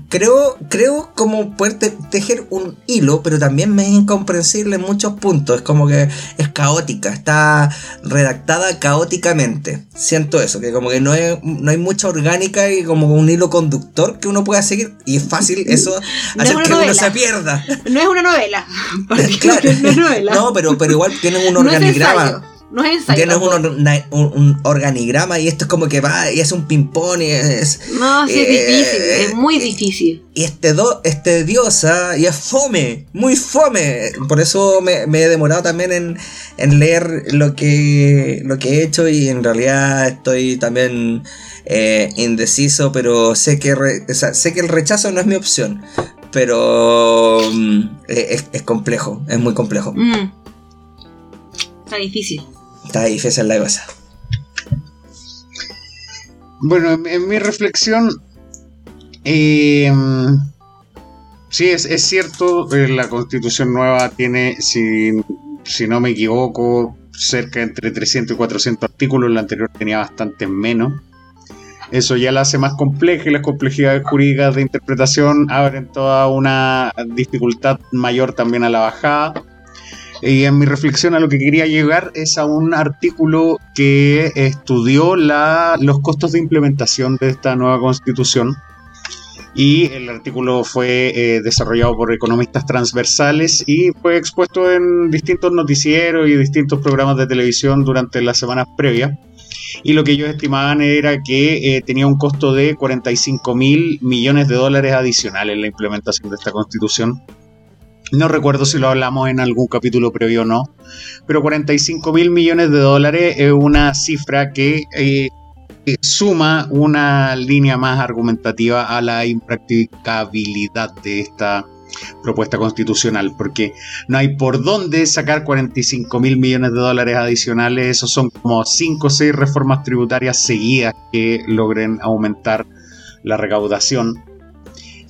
creo, creo como poder te- tejer un hilo, pero también me es incomprensible en muchos puntos. Es como que es caótica, está redactada caóticamente. Siento eso, que como que no, es- no hay mucha orgánica y como un hilo conductor que uno pueda seguir. Y es fácil eso, No hacer que uno novela. se pierda. No es una novela. Claro. no es novela. No, pero, pero igual tienen un organigrama. No es ensayo. Tienes un, organigrama y esto es como que va y es un ping-pong y es. No, sí, es eh, difícil, es muy difícil. Y este, do, este diosa y es fome, muy fome. Por eso me, me he demorado también en, en leer lo que, lo que he hecho y en realidad estoy también eh, indeciso, pero sé que, re- o sea, sé que el rechazo no es mi opción. Pero mm, eh, es, es complejo, es muy complejo. Mm. Está difícil. Está difícil la cosa. Bueno, en, mi reflexión, eh, sí, es, es cierto, eh, la constitución nueva tiene, si, si no me equivoco, cerca entre 300 y 400 artículos, la anterior tenía bastante menos. Eso ya la hace más compleja y las complejidades jurídicas de interpretación abren toda una dificultad mayor también a la bajada. Y en mi reflexión a lo que quería llegar es a un artículo que estudió la, los costos de implementación de esta nueva constitución. Y el artículo fue eh, desarrollado por economistas transversales y fue expuesto en distintos noticieros y distintos programas de televisión durante las semanas previas. Y lo que ellos estimaban era que eh, tenía un costo de 45 mil millones de dólares adicionales la implementación de esta constitución No recuerdo si lo hablamos en algún capítulo previo o no, pero 45 mil millones de dólares es una cifra que eh, suma una línea más argumentativa a la impracticabilidad de esta propuesta constitucional, porque no hay por dónde sacar 45 mil millones de dólares adicionales, esos son como 5 o 6 reformas tributarias seguidas que logren aumentar la recaudación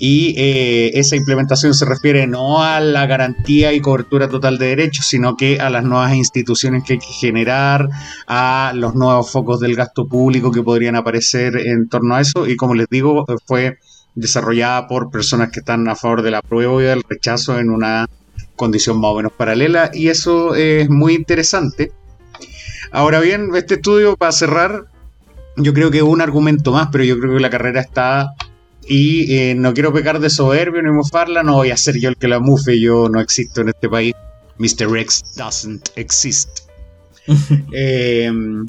y eh, esa implementación se refiere no a la garantía y cobertura total de derechos, sino que a las nuevas instituciones que hay que generar, a los nuevos focos del gasto público que podrían aparecer en torno a eso. Y como les digo, fue desarrollada por personas que están a favor del apruebo y del rechazo en una condición más o menos paralela. Y eso es muy interesante. Ahora bien, este estudio, para cerrar, yo creo que es un argumento más, pero yo creo que la carrera está y eh, no quiero pecar de soberbio ni mufarla, no voy a ser yo el que la mufe, yo no existo en este país. Mr. X doesn't exist. Em,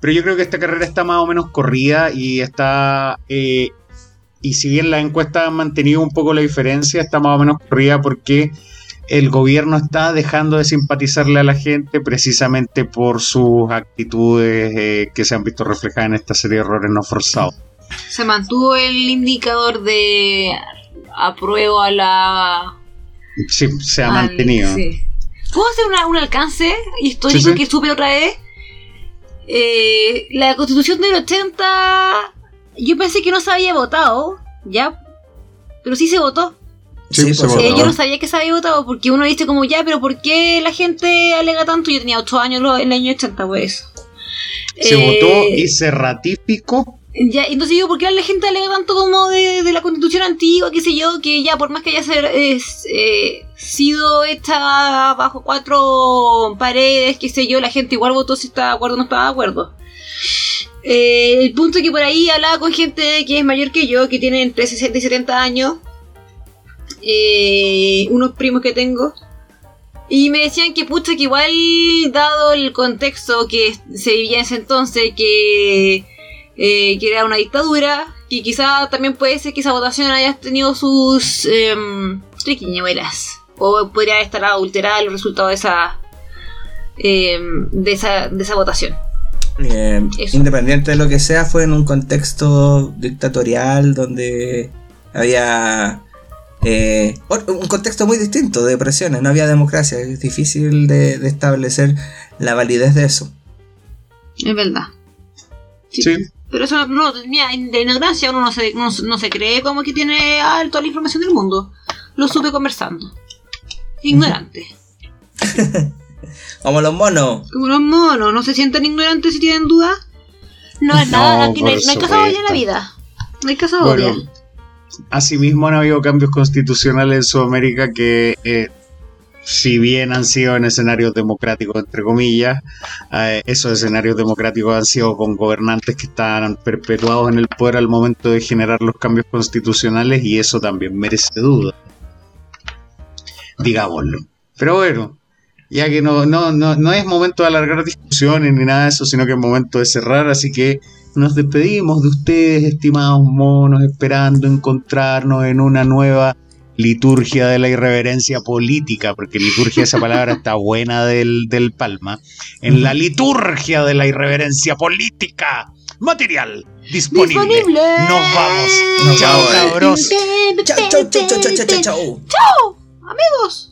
pero yo creo que esta carrera está más o menos corrida y está. Eh, y si bien la encuesta ha mantenido un poco la diferencia, está más o menos corrida porque el gobierno está dejando de simpatizarle a la gente precisamente por sus actitudes eh, que se han visto reflejadas en esta serie de errores no forzados se mantuvo el indicador de apruebo a la... Sí, se ha mantenido. ¿Puedo hacer un alcance histórico que supe otra vez? Eh, la constitución del 80, yo pensé que no se había votado, ¿ya? Pero sí se votó. Sí, se votó. yo no sabía que se había votado porque uno dice como ya, pero ¿por qué la gente alega tanto? Yo tenía 8 años en el año 80, pues. Se votó y se ratificó ya, entonces digo, ¿por qué la gente alega tanto como de, la constitución antigua, qué sé yo, que ya por más que haya eh, sido hecha bajo cuatro paredes, qué sé yo, la gente igual votó si está de acuerdo o no estaba de acuerdo? Eh, el punto es que por ahí hablaba con gente que es mayor que yo, que tiene entre 60 y 70 años, eh, unos primos que tengo, y me decían que pucha, que igual dado el contexto que se vivía en ese entonces, que eh, que era una dictadura, que quizá también puede ser que esa votación haya tenido sus eh, o podría estar adulterada el resultado de esa, em, de esa, de esa votación. Em, independiente de lo que sea, fue en un contexto dictatorial donde había eh, un contexto muy distinto de presiones, no había democracia, es difícil de, de establecer la validez de eso. Es verdad. sí. Pero eso no, de ignorancia uno no se, no, se cree como que tiene toda la información del mundo. Lo supe conversando. Ignorante. como los monos. Como los monos. ¿No se sienten ignorantes si tienen dudas? No es nada, aquí no, hay, no en la vida. No hay caso bueno, Asimismo han habido cambios constitucionales en Sudamérica que eh, si bien han sido en escenarios democráticos, entre comillas, eh, esos escenarios democráticos han sido con gobernantes que están perpetuados en el poder al momento de generar los cambios constitucionales y eso también merece duda. Digámoslo. Pero bueno, ya que no, no, no, no es momento de alargar discusiones ni nada de eso, sino que es momento de cerrar, así que nos despedimos de ustedes, estimados monos, esperando encontrarnos en una nueva liturgia de la irreverencia política, porque liturgia esa palabra está buena del, del Palma, en la liturgia de la irreverencia política material disponible. Nos vamos. chao, cabros. Chao, chao, chao, chao, chao, chao. Chao, amigos.